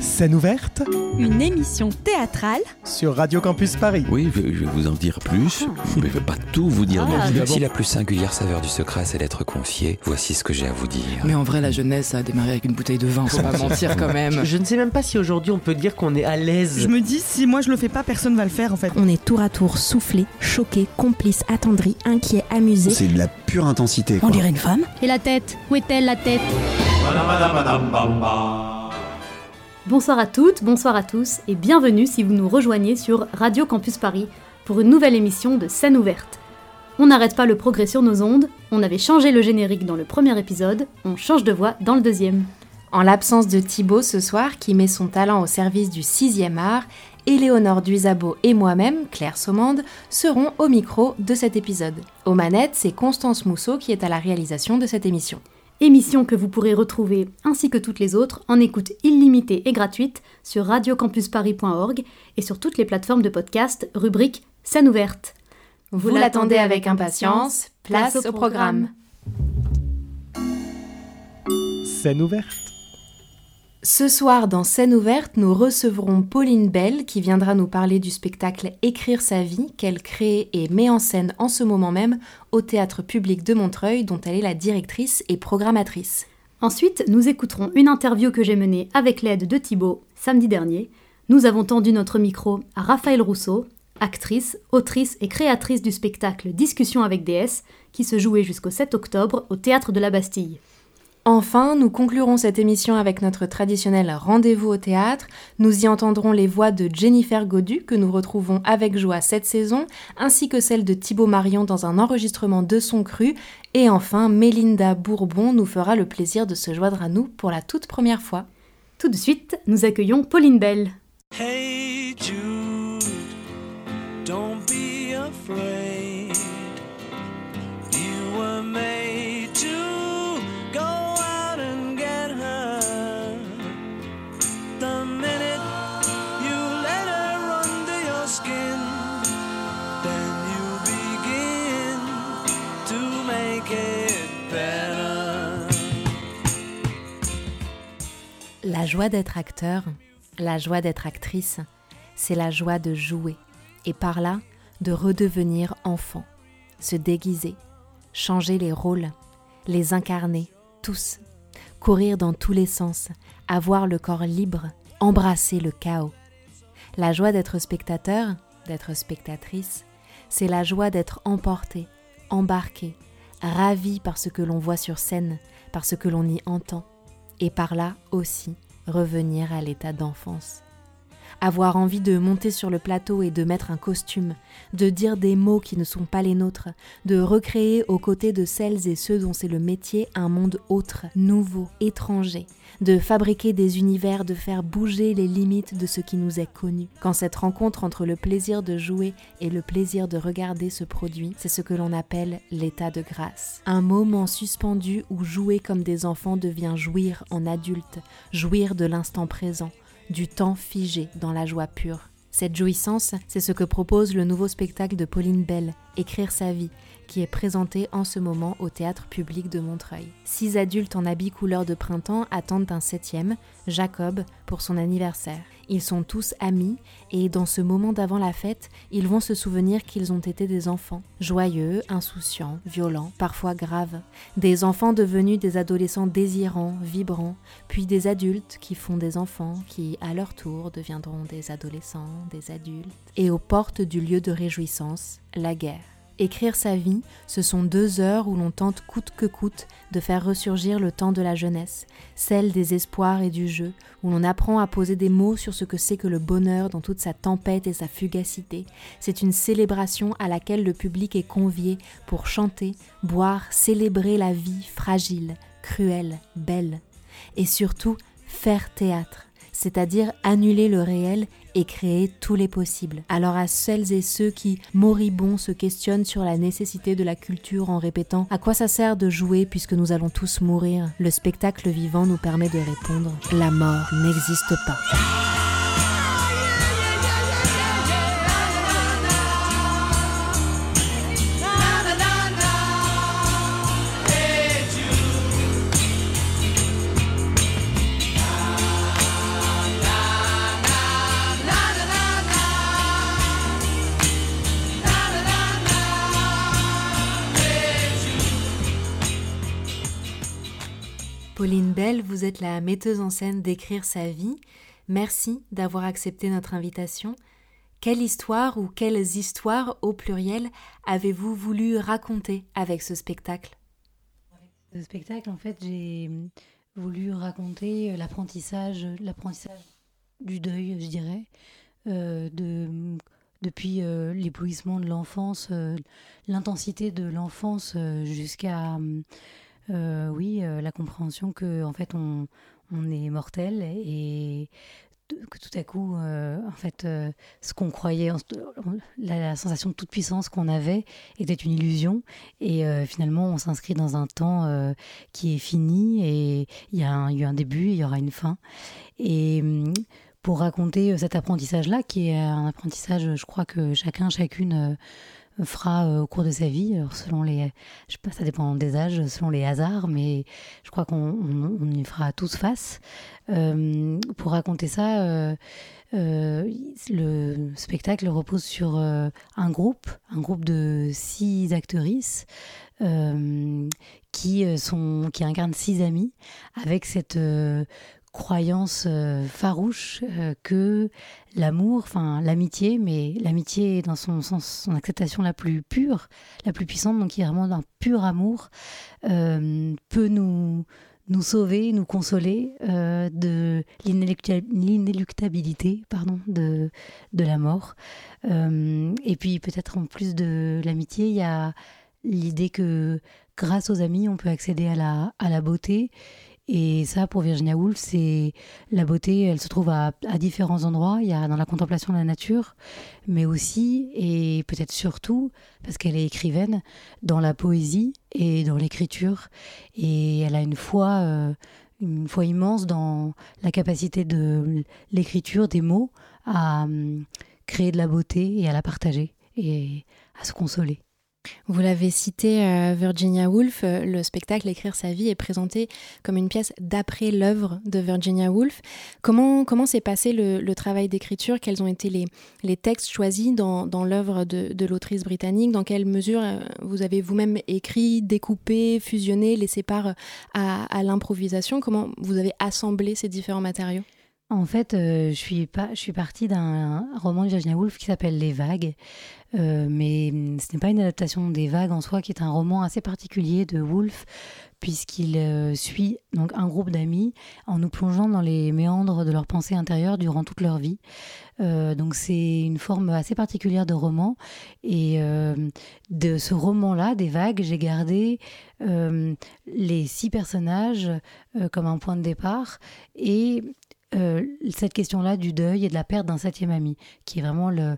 Scène ouverte Une émission théâtrale sur Radio Campus Paris. Oui, je, je vais vous en dire plus, mais je ne vais pas tout vous dire non plus. Si la plus singulière saveur du secret, c'est d'être confié, voici ce que j'ai à vous dire. Mais en vrai, la jeunesse a démarré avec une bouteille de vin, faut pas mentir quand même. Je ne sais même pas si aujourd'hui on peut dire qu'on est à l'aise. Je me dis, si moi je le fais pas, personne va le faire en fait. On est tour à tour soufflé, choqué, complice, attendri, inquiet, amusé. C'est de la pure intensité. On dirait une femme. Et la tête? Où est-elle la tête? Bonsoir à toutes, bonsoir à tous et bienvenue si vous nous rejoignez sur Radio Campus Paris pour une nouvelle émission de Scène ouverte. On n'arrête pas le progrès sur nos ondes, on avait changé le générique dans le premier épisode, on change de voix dans le deuxième. En l'absence de Thibaut ce soir, qui met son talent au service du 6e art, Éléonore Duisabo et moi-même, Claire Saumande, seront au micro de cet épisode. Aux manettes, c'est Constance Mousseau qui est à la réalisation de cette émission. Émission que vous pourrez retrouver, ainsi que toutes les autres, en écoute illimitée et gratuite sur radiocampusparis.org et sur toutes les plateformes de podcast, rubrique Scène ouverte. Vous, l'attendez avec impatience, place au programme. Scène ouverte Ce soir, dans Scène ouverte, nous recevrons Pauline Bell qui viendra nous parler du spectacle Écrire sa vie qu'elle crée et met en scène en ce moment même au Théâtre public de Montreuil dont elle est la directrice et programmatrice. Ensuite, nous écouterons une interview que j'ai menée avec l'aide de Thibaut samedi dernier. Nous avons tendu notre micro à Raphaël Rousseau, actrice, autrice et créatrice du spectacle Discussion avec DS, qui se jouait jusqu'au 7 octobre au Théâtre de la Bastille. Enfin, nous conclurons cette émission avec notre traditionnel rendez-vous au théâtre. Nous y entendrons les voix de Jennifer Godu, que nous retrouvons avec joie cette saison, ainsi que celle de Thibaut Marion dans un enregistrement de son cru. Et enfin, Mélinda Bourbon nous fera le plaisir de se joindre à nous pour la toute première fois. Tout de suite, nous accueillons Pauline Bell. Hey Jude, don't be afraid. La joie d'être acteur, la joie d'être actrice, c'est la joie de jouer, et par là, de redevenir enfant, se déguiser, changer les rôles, les incarner, tous, courir dans tous les sens, avoir le corps libre, embrasser le chaos. La joie d'être spectateur, d'être spectatrice, c'est la joie d'être emporté, embarqué, ravi par ce que l'on voit sur scène, par ce que l'on y entend, et par là aussi revenir à l'état d'enfance. Avoir envie de monter sur le plateau et de mettre un costume, de dire des mots qui ne sont pas les nôtres, de recréer aux côtés de celles et ceux dont c'est le métier un monde autre, nouveau, étranger, de fabriquer des univers, de faire bouger les limites de ce qui nous est connu. Quand cette rencontre entre le plaisir de jouer et le plaisir de regarder se produit, c'est ce que l'on appelle l'état de grâce. Un moment suspendu où jouer comme des enfants devient jouir en adulte, jouir de l'instant présent, du temps figé dans la joie pure. Cette jouissance, c'est ce que propose le nouveau spectacle de Pauline Bell, Écrire sa vie, qui est présenté en ce moment au théâtre public de Montreuil. Six adultes en habits couleur de printemps attendent un septième, Jacob, pour son anniversaire. Ils sont tous amis et dans ce moment d'avant la fête, ils vont se souvenir qu'ils ont été des enfants, joyeux, insouciants, violents, parfois graves, des enfants devenus des adolescents désirants, vibrants, puis des adultes qui font des enfants qui, à leur tour, deviendront des adolescents, des adultes, et aux portes du lieu de réjouissance, la guerre. Écrire sa vie, ce sont deux heures où l'on tente coûte que coûte de faire ressurgir le temps de la jeunesse, celle des espoirs et du jeu, où l'on apprend à poser des mots sur ce que c'est que le bonheur dans toute sa tempête et sa fugacité. C'est une célébration à laquelle le public est convié pour chanter, boire, célébrer la vie fragile, cruelle, belle. Et surtout, faire théâtre c'est-à-dire annuler le réel et créer tous les possibles. Alors à celles et ceux qui, moribonds, se questionnent sur la nécessité de la culture en répétant à quoi ça sert de jouer puisque nous allons tous mourir, le spectacle vivant nous permet de répondre la mort n'existe pas. Pauline Bell, vous êtes la metteuse en scène d'Écrire sa vie. Merci d'avoir accepté notre invitation. Quelle histoire ou quelles histoires au pluriel avez-vous voulu raconter avec ce spectacle? Ce spectacle, en fait, j'ai voulu raconter l'apprentissage, l'apprentissage du deuil, je dirais, euh, de, depuis euh, l'éblouissement de l'enfance, euh, l'intensité de l'enfance jusqu'à, euh, oui, euh, la compréhension que en fait on, on est mortel et que tout à coup, euh, en fait, ce qu'on croyait, la, sensation de toute puissance qu'on avait était une illusion. Et finalement, on s'inscrit dans un temps qui est fini et il y a un- eu un début, il y aura une fin. Et hum, pour raconter cet apprentissage-là, qui est un apprentissage, je crois que chacun, chacune fera euh, au cours de sa vie, alors selon les, je sais pas, ça dépend des âges, selon les hasards, mais je crois qu'on on- on y fera tous face. Euh, pour raconter ça, euh, le spectacle repose sur un groupe, un groupe de six actrices qui sont, qui incarnent six amis, avec cette croyance euh, farouche euh, que l'amour, enfin l'amitié, mais l'amitié dans son sens, son acceptation la plus pure, la plus puissante, donc qui est vraiment d'un pur amour, euh, peut nous nous sauver, nous consoler de l'inélucta- l'inéluctabilité pardon, de, de la mort. Et puis peut-être en plus de l'amitié, il y a l'idée que grâce aux amis, on peut accéder à la, à la beauté. Et ça, pour Virginia Woolf, c'est la beauté, elle se trouve à, différents endroits. Il y a dans la contemplation de la nature, mais aussi, et peut-être surtout, parce qu'elle est écrivaine, dans la poésie et dans l'écriture. Et elle a une foi, euh, une foi immense dans la capacité de l'écriture, des mots, à hum, créer de la beauté et à la partager et à se consoler. Vous l'avez cité, euh, Virginia Woolf, euh, le spectacle Écrire sa vie est présenté comme une pièce d'après l'œuvre de Virginia Woolf. Comment, comment s'est passé le, le travail d'écriture? Quels ont été les, les textes choisis dans, dans l'œuvre de, de l'autrice britannique? Dans quelle mesure euh, vous avez vous-même écrit, découpé, fusionné, laissé part à, à l'improvisation? Comment vous avez assemblé ces différents matériaux? En fait, euh, je, suis partie d'un roman de Virginia Woolf qui s'appelle Les Vagues. Euh, mais hum, ce n'est pas une adaptation des Vagues en soi, qui est un roman assez particulier de Woolf, puisqu'il euh, suit donc un groupe d'amis en nous plongeant dans les méandres de leurs pensées intérieures durant toute leur vie. Donc c'est une forme assez particulière de roman. Et de ce roman-là, des vagues, j'ai gardé les six personnages comme un point de départ et euh, cette question-là du deuil et de la perte d'un septième ami, qui est vraiment le,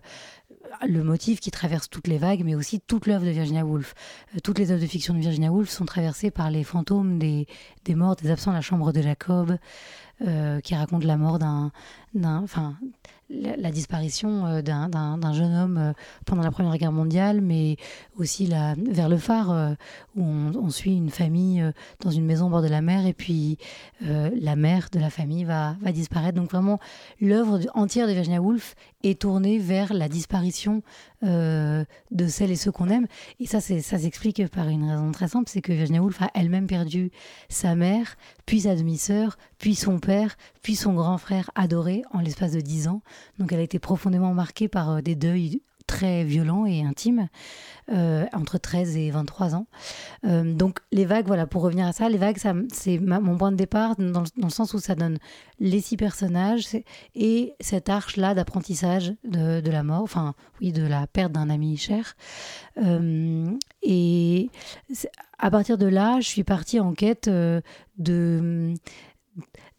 le motif qui traverse toutes les vagues, mais aussi toute l'œuvre de Virginia Woolf. Euh, toutes les œuvres de fiction de Virginia Woolf sont traversées par les fantômes des, des morts, des absents, la chambre de Jacob, euh, qui raconte la mort d'un, la, disparition euh, d'un, jeune homme euh, pendant la Première Guerre mondiale, mais aussi la, vers le phare euh, où on, suit une famille dans une maison au bord de la mer et puis la mère de la famille va, va disparaître. Donc vraiment, l'œuvre entière de Virginia Woolf est tournée vers la disparition euh, de celles et ceux qu'on aime. Et ça, ça s'explique par une raison très simple, c'est que Virginia Woolf a elle-même perdu sa mère, puis sa demi-sœur, puis son père, puis son grand frère adoré en l'espace de dix ans. Donc elle a été profondément marquée par euh, des deuils très violents et intimes euh, entre 13 et 23 ans. Euh, donc les vagues, voilà, pour revenir à ça, les vagues, c'est mon point de départ dans le, sens où ça donne les six personnages et cette arche-là d'apprentissage de, la mort, enfin oui, de la perte d'un ami cher. Euh, et à partir de là, je suis partie en quête de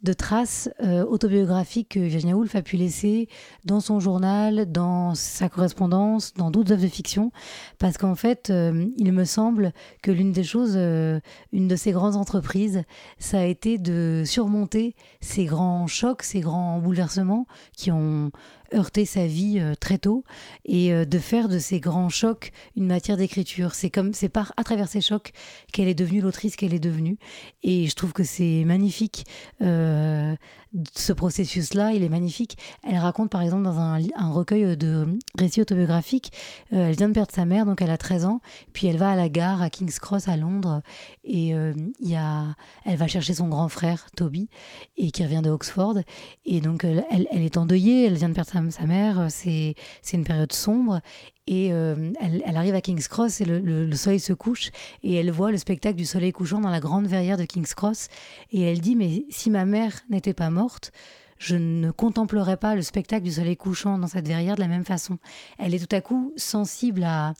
de traces euh, autobiographiques que Virginia Woolf a pu laisser dans son journal, dans sa correspondance, dans d'autres œuvres de fiction, parce qu'en fait, euh, il me semble que l'une des choses, euh, une de ses grandes entreprises, ça a été de surmonter ces grands chocs, ces grands bouleversements qui ont heurté sa vie euh, très tôt et euh, de faire de ces grands chocs une matière d'écriture. C'est comme c'est par à travers ces chocs qu'elle est devenue l'autrice qu'elle est devenue et je trouve que c'est magnifique euh, ce processus-là, il est magnifique. Elle raconte par exemple dans un, recueil de récits autobiographiques, euh, elle vient de perdre sa mère, donc elle a 13 ans, puis elle va à la gare à King's Cross à Londres, et euh, y a, elle va chercher son grand frère Toby, et qui revient de Oxford, et donc elle, elle- est endeuillée, elle vient de perdre sa, sa mère, c'est une période sombre, et euh, elle, arrive à King's Cross et le- le soleil se couche et elle voit le spectacle du soleil couchant dans la grande verrière de King's Cross. Et elle dit mais si ma mère n'était pas morte, je ne contemplerais pas le spectacle du soleil couchant dans cette verrière de la même façon. Elle est tout à coup sensible à,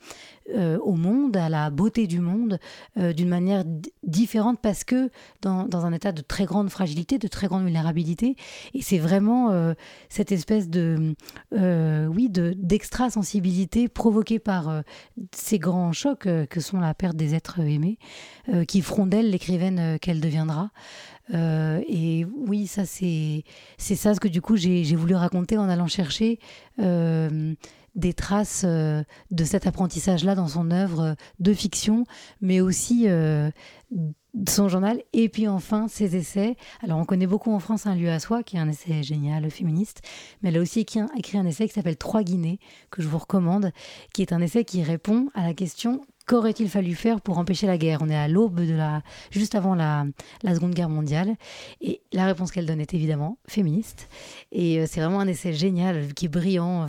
euh, au monde, à la beauté du monde, euh, d'une manière différente parce que dans, un état de très grande fragilité, de très grande vulnérabilité. Et c'est vraiment euh, cette espèce de, oui, de d'extra-sensibilité provoquée par ces grands chocs que sont la perte des êtres aimés, qui feront d'elle l'écrivaine qu'elle deviendra. Euh, et oui, ça c'est c'est ça ce que du coup j'ai voulu raconter en allant chercher euh, des traces euh, de cet apprentissage-là dans son œuvre de fiction, mais aussi son journal et puis enfin ses essais. Alors on connaît beaucoup en France un lieu à soi qui est un essai génial féministe, mais elle a aussi écrit un essai qui s'appelle Trois Guinées que je vous recommande, qui est un essai qui répond à la question qu'aurait-il fallu faire pour empêcher la guerre? On est à l'aube de la juste avant la, la Seconde Guerre mondiale et la réponse qu'elle donne est évidemment féministe et euh, c'est vraiment un essai génial qui est brillant,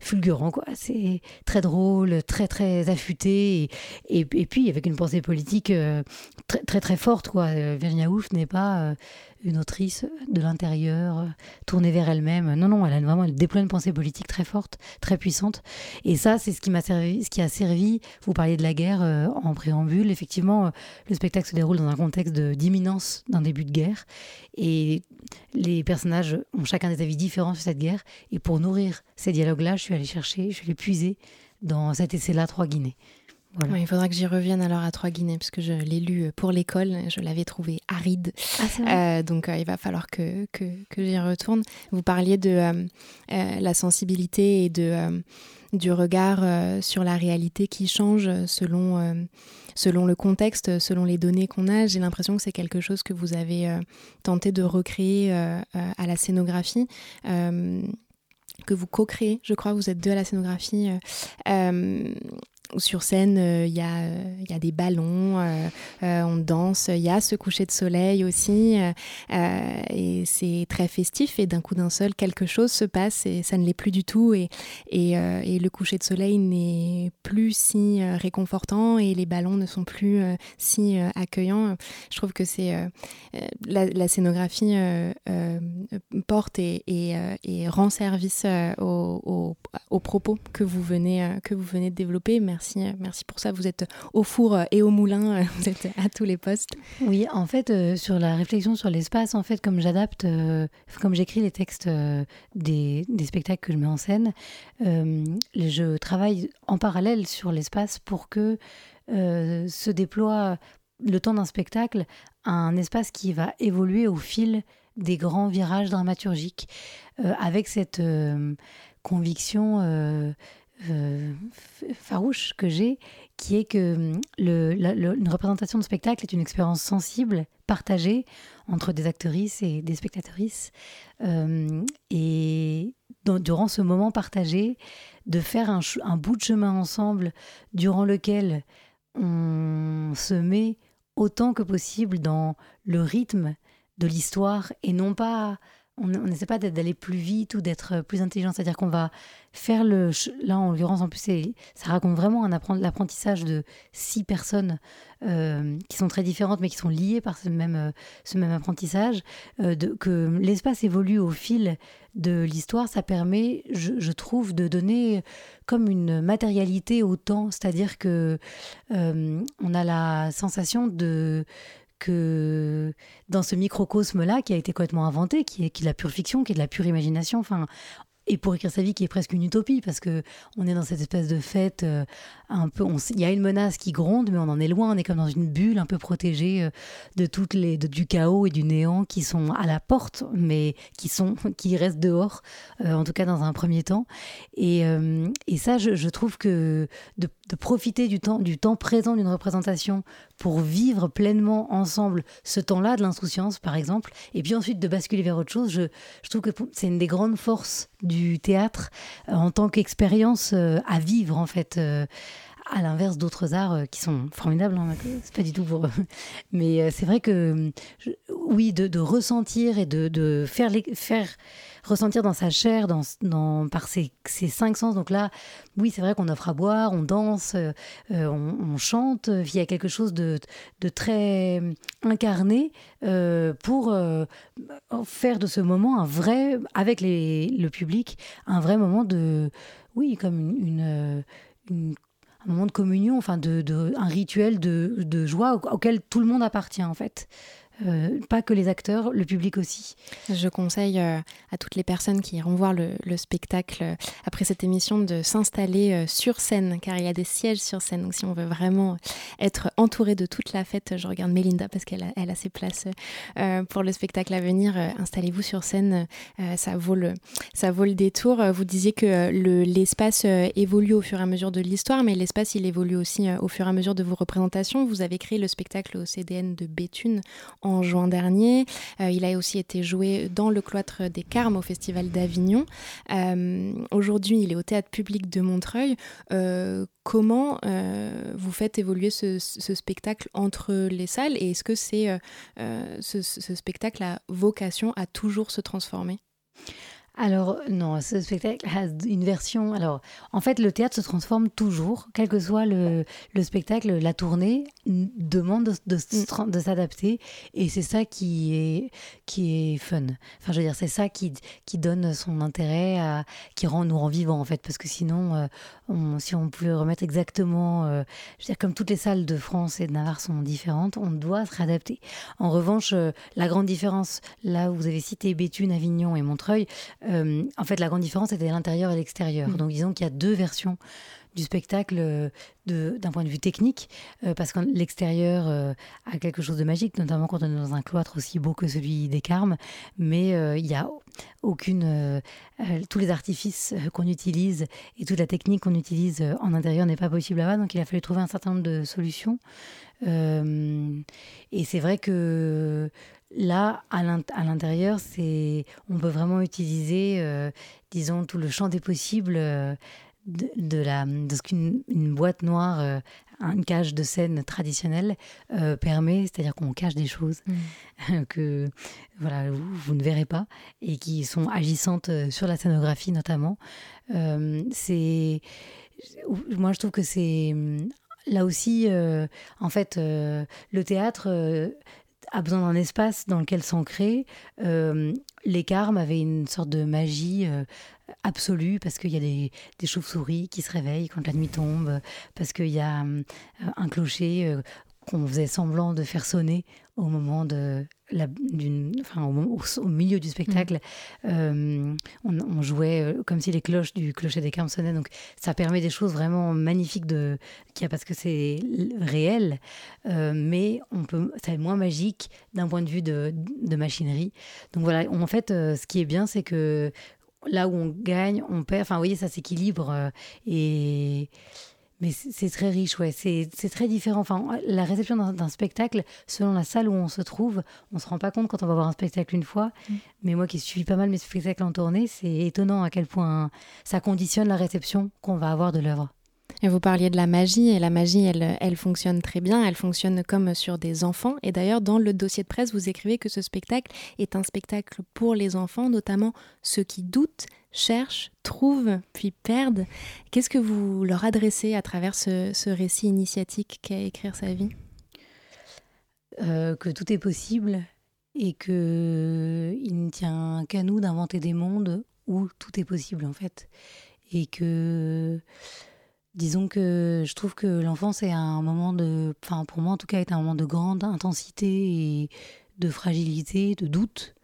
fulgurant quoi. C'est très drôle, très très affûté et, et, puis avec une pensée politique euh, très très très forte quoi. Euh, Virginia Woolf n'est pas une autrice de l'intérieur euh, tournée vers elle-même. Non non, elle a vraiment elle déploie une pensée politique très forte, très puissante. Et ça c'est ce qui m'a servi, ce qui a servi. Vous parliez de la guerre euh, en préambule. Effectivement, euh, le spectacle se déroule dans un contexte d'imminence d'un début de guerre et les personnages ont chacun des avis différents sur cette guerre. Et pour nourrir ces dialogues-là, je suis allée chercher, je suis allée puiser dans cet essai-là, Trois Guinées. Voilà. Ouais, il faudra que j'y revienne alors à Trois Guinées, parce que je l'ai lu pour l'école, je l'avais trouvé aride. Ah, Euh, donc euh, il va falloir que, que, que j'y retourne. Vous parliez de euh, euh, la sensibilité et de, euh, du regard euh, sur la réalité qui change selon, euh, selon le contexte, selon les données qu'on a. J'ai l'impression que c'est quelque chose que vous avez euh, tenté de recréer euh, euh, à la scénographie. euh, que vous co-créez, je crois, vous êtes deux à la scénographie. euh, euh, sur scène, euh, il y, a, euh, il y a des ballons, euh, on danse, il y a ce coucher de soleil aussi, et c'est très festif, et d'un coup d'un seul, quelque chose se passe, et ça ne l'est plus du tout, et, le coucher de soleil n'est plus si réconfortant, et les ballons ne sont plus si accueillants. Je trouve que c'est la, scénographie porte et, rend service aux, propos que vous que vous venez de développer. Merci, euh, merci pour ça. Vous êtes au four euh, et au moulin, euh, vous êtes à tous les postes. Oui, en fait, sur la réflexion sur l'espace, en fait, comme j'adapte, comme j'écris les textes des, spectacles que je mets en scène, je travaille en parallèle sur l'espace pour que se déploie le temps d'un spectacle un espace qui va évoluer au fil des grands virages dramaturgiques, avec cette conviction euh, farouche que j'ai, qui est que hum, le, une représentation de spectacle est une expérience sensible, partagée entre des actrices et des spectatrices. Euh, et durant ce moment partagé, de faire un bout de chemin ensemble durant lequel on se met autant que possible dans le rythme de l'histoire et non pas on n'essaie pas d'aller plus vite ou d'être plus intelligent. C'est-à-dire qu'on va faire le là en l'occurrence en plus ça raconte vraiment l'apprentissage de six personnes euh, qui sont très différentes mais qui sont liées par ce même euh, ce même apprentissage euh, de, que l'espace évolue au fil de l'histoire. Ça permet je, je trouve de donner comme une matérialité au temps. C'est-à-dire que euh, on a la sensation de que dans ce microcosme-là qui a été complètement inventé, qui est, qui est de la pure fiction, qui est de la pure imagination, enfin, et pour écrire sa vie qui est presque une utopie parce que on est dans cette espèce de fête euh, un peu il y a une menace qui gronde mais on en est loin. On est comme dans une bulle un peu protégée euh, de toutes les du chaos et du néant qui sont à la porte mais qui sont qui restent dehors euh, en tout cas dans un premier temps. Et, et ça je, trouve que de, profiter du temps du temps présent d'une représentation pour vivre pleinement ensemble ce temps-là de l'insouciance par exemple et puis ensuite de basculer vers autre chose je, je trouve que c'est une des grandes forces théâtre euh, en tant qu'expérience euh, à vivre en fait euh, à l'inverse d'autres arts qui sont formidables, hein, c'est pas du tout pour. Mais c'est vrai que, oui, de, de, ressentir et de, de faire, les, faire ressentir dans sa chair, dans, par ses, cinq sens. Donc là, oui, c'est vrai qu'on offre à boire, on danse, euh, on, on, chante. Il y a quelque chose de, très incarné euh, pour euh, faire de ce moment un vrai, avec le public, un vrai moment de, oui, comme un moment de communion, enfin de un rituel de, de joie auquel tout le monde appartient en fait. Euh, pas que les acteurs, le public aussi. Je conseille euh, à toutes les personnes qui iront voir le, le spectacle euh, après cette émission de s'installer sur scène, car il y a des sièges sur scène. Donc si on veut vraiment être entouré de toute la fête, je regarde Mélinda parce qu'elle a, ses places pour le spectacle à venir. Installez-vous sur scène, ça, vaut le, ça vaut le détour. Vous disiez que l'espace évolue au fur et à mesure de l'histoire, mais l'espace il évolue aussi au fur et à mesure de vos représentations. Vous avez créé le spectacle au CDN de Béthune en juin dernier. Euh, il a aussi été joué dans le cloître des Carmes au Festival d'Avignon. Euh, Aujourd'hui, il est au Théâtre public de Montreuil. Euh, comment vous faites évoluer ce, ce, spectacle entre les salles et est-ce que c'est ce, ce spectacle a vocation à toujours se transformer? Alors non, ce spectacle a une version. Alors en fait, le théâtre se transforme toujours, quel que soit le, le spectacle, la tournée demande de, s'adapter, et c'est ça qui est qui est fun. Enfin, je veux dire, c'est ça qui qui donne son intérêt, à, qui rend nous rend vivants en fait, parce que sinon, euh, si on pouvait remettre exactement, euh, je veux dire, comme toutes les salles de France et de Navarre sont différentes, on doit se réadapter. En revanche, euh, la grande différence, là où vous avez cité Béthune, Avignon et Montreuil euh, en fait, la grande différence était l'intérieur et l'extérieur. Mmh. Donc, disons qu'il y a deux versions du spectacle euh, d'un point de vue technique, euh, parce que l'extérieur euh, a quelque chose de magique, notamment quand on est dans un cloître aussi beau que celui des Carmes, mais euh, il n'y a aucune... Euh, tous les artifices qu'on utilise et toute la technique qu'on utilise en intérieur n'est pas possible là-bas, donc il a fallu trouver un certain nombre de solutions. et c'est vrai que Là, à l'intérieur, c'est, on peut vraiment utiliser, euh, disons, tout le champ des possibles euh, de, de, la, de ce qu'une une boîte noire, euh, une cage de scène traditionnelle permet, c'est-à-dire qu'on cache des choses mmh. que voilà, vous, vous, ne verrez pas et qui sont agissantes sur la scénographie notamment. C'est, moi, je trouve que c'est là aussi, en fait, le théâtre a besoin d'un espace dans lequel s'ancrer. Euh, les carmes avaient une sorte de magie euh, absolue parce qu'il y a des, des chauves-souris qui se réveillent quand la nuit tombe, parce qu'il y a euh, un clocher qu'on faisait semblant de faire sonner au moment de la, d'une, enfin, au, milieu du spectacle. Mmh. Euh, on, on, jouait euh, comme si les cloches du clocher des Carmes sonnaient. Donc ça permet des choses vraiment magnifiques de, parce que c'est réel, euh, mais on peut, c'est moins magique d'un point de vue de, de machinerie. Donc voilà, on, en fait, euh, ce qui est bien, c'est que là où on gagne, on perd. Enfin, vous voyez, ça s'équilibre et mais c'est très riche, ouais. C'est très différent. Enfin, la réception d'un spectacle, selon la salle où on se trouve, on se rend pas compte quand on va voir un spectacle une fois. Mmh. Mais moi qui suis pas mal mes spectacles en tournée, c'est étonnant à quel point ça conditionne la réception qu'on va avoir de l'œuvre. Et vous parliez de la magie, et la magie, elle, elle fonctionne très bien, elle fonctionne comme sur des enfants. Et d'ailleurs, dans le dossier de presse, vous écrivez que ce spectacle est un spectacle pour les enfants, notamment ceux qui doutent, cherchent, trouvent, puis perdent. Qu'est-ce que vous leur adressez à travers ce, récit initiatique qu'est écrire sa vie? Euh, Que tout est possible et que il ne tient qu'à nous d'inventer des mondes où tout est possible en fait. Et que disons que je trouve que l'enfance est un moment de, enfin pour moi en tout cas, est un moment de grande intensité et de fragilité, de doute.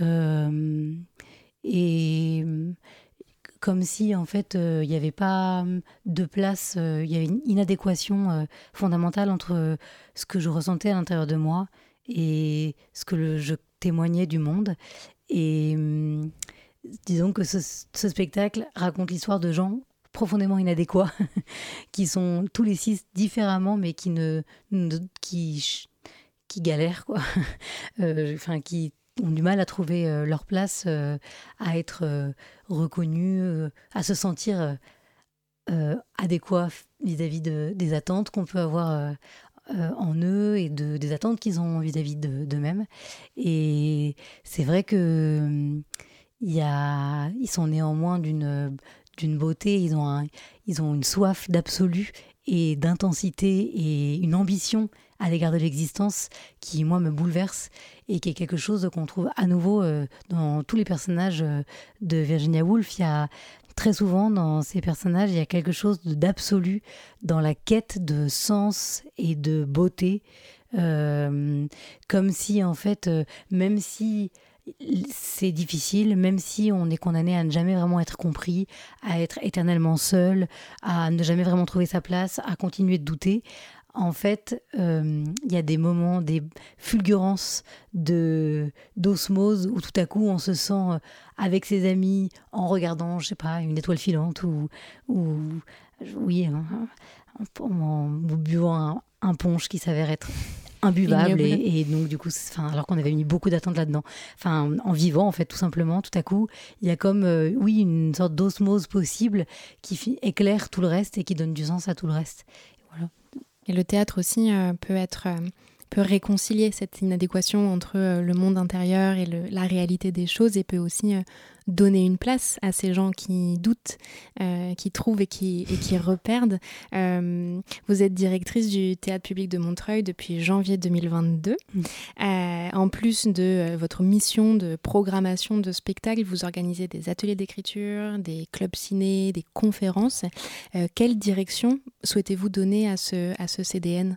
Euh, et, comme si en fait il n'y avait pas de place, il y avait une inadéquation fondamentale entre ce que je ressentais à l'intérieur de moi et ce que je témoignais du monde. Et hum, disons que ce, spectacle raconte l'histoire de gens profondément inadéquats, qui sont tous les six différemment, mais qui ne, qui, qui galèrent, quoi. Euh, qui ont du mal à trouver euh, leur place, euh, à être reconnus, à se sentir adéquats vis-à-vis de, des attentes qu'on peut avoir en eux et de, des attentes qu'ils ont vis-à-vis d'eux-mêmes. Et c'est vrai que hum, y a, ils sont néanmoins d'une d'une beauté, ils ont, ils ont une soif d'absolu et d'intensité et une ambition à l'égard de l'existence qui, moi, me bouleverse et qui est quelque chose qu'on trouve à nouveau euh, dans tous les personnages euh, de Virginia Woolf. Il y a très souvent dans ces personnages, il y a quelque chose d'absolu dans la quête de sens et de beauté, euh, comme si, en fait, même si c'est difficile, même si on est condamné à ne jamais vraiment être compris, à être éternellement seul, à ne jamais vraiment trouver sa place, à continuer de douter. En fait, euh, il y a des moments, des fulgurances de d'osmose où tout à coup on se sent euh, avec ses amis en regardant, je sais pas, une étoile filante ou, ou oui, en, en, buvant un punch qui s'avère être imbuvable et, donc du coup enfin alors qu'on avait mis beaucoup d'attentes là-dedans. Enfin en vivant en fait tout simplement tout à coup il y a comme euh, oui une sorte d'osmose possible qui éclaire tout le reste et qui donne du sens à tout le reste. Et, voilà. et le théâtre aussi euh, peut être euh, peut réconcilier cette inadéquation entre le monde intérieur et la réalité des choses et peut aussi donner une place à ces gens qui doutent, euh, qui trouvent et qui, et qui reperdent. Euh, vous êtes directrice du théâtre public de Montreuil depuis janvier 2022. Mm. Euh, en plus de votre mission de programmation de spectacles, vous organisez des ateliers d'écriture, des clubs ciné, des conférences. quelle direction souhaitez-vous donner à ce, à ce CDN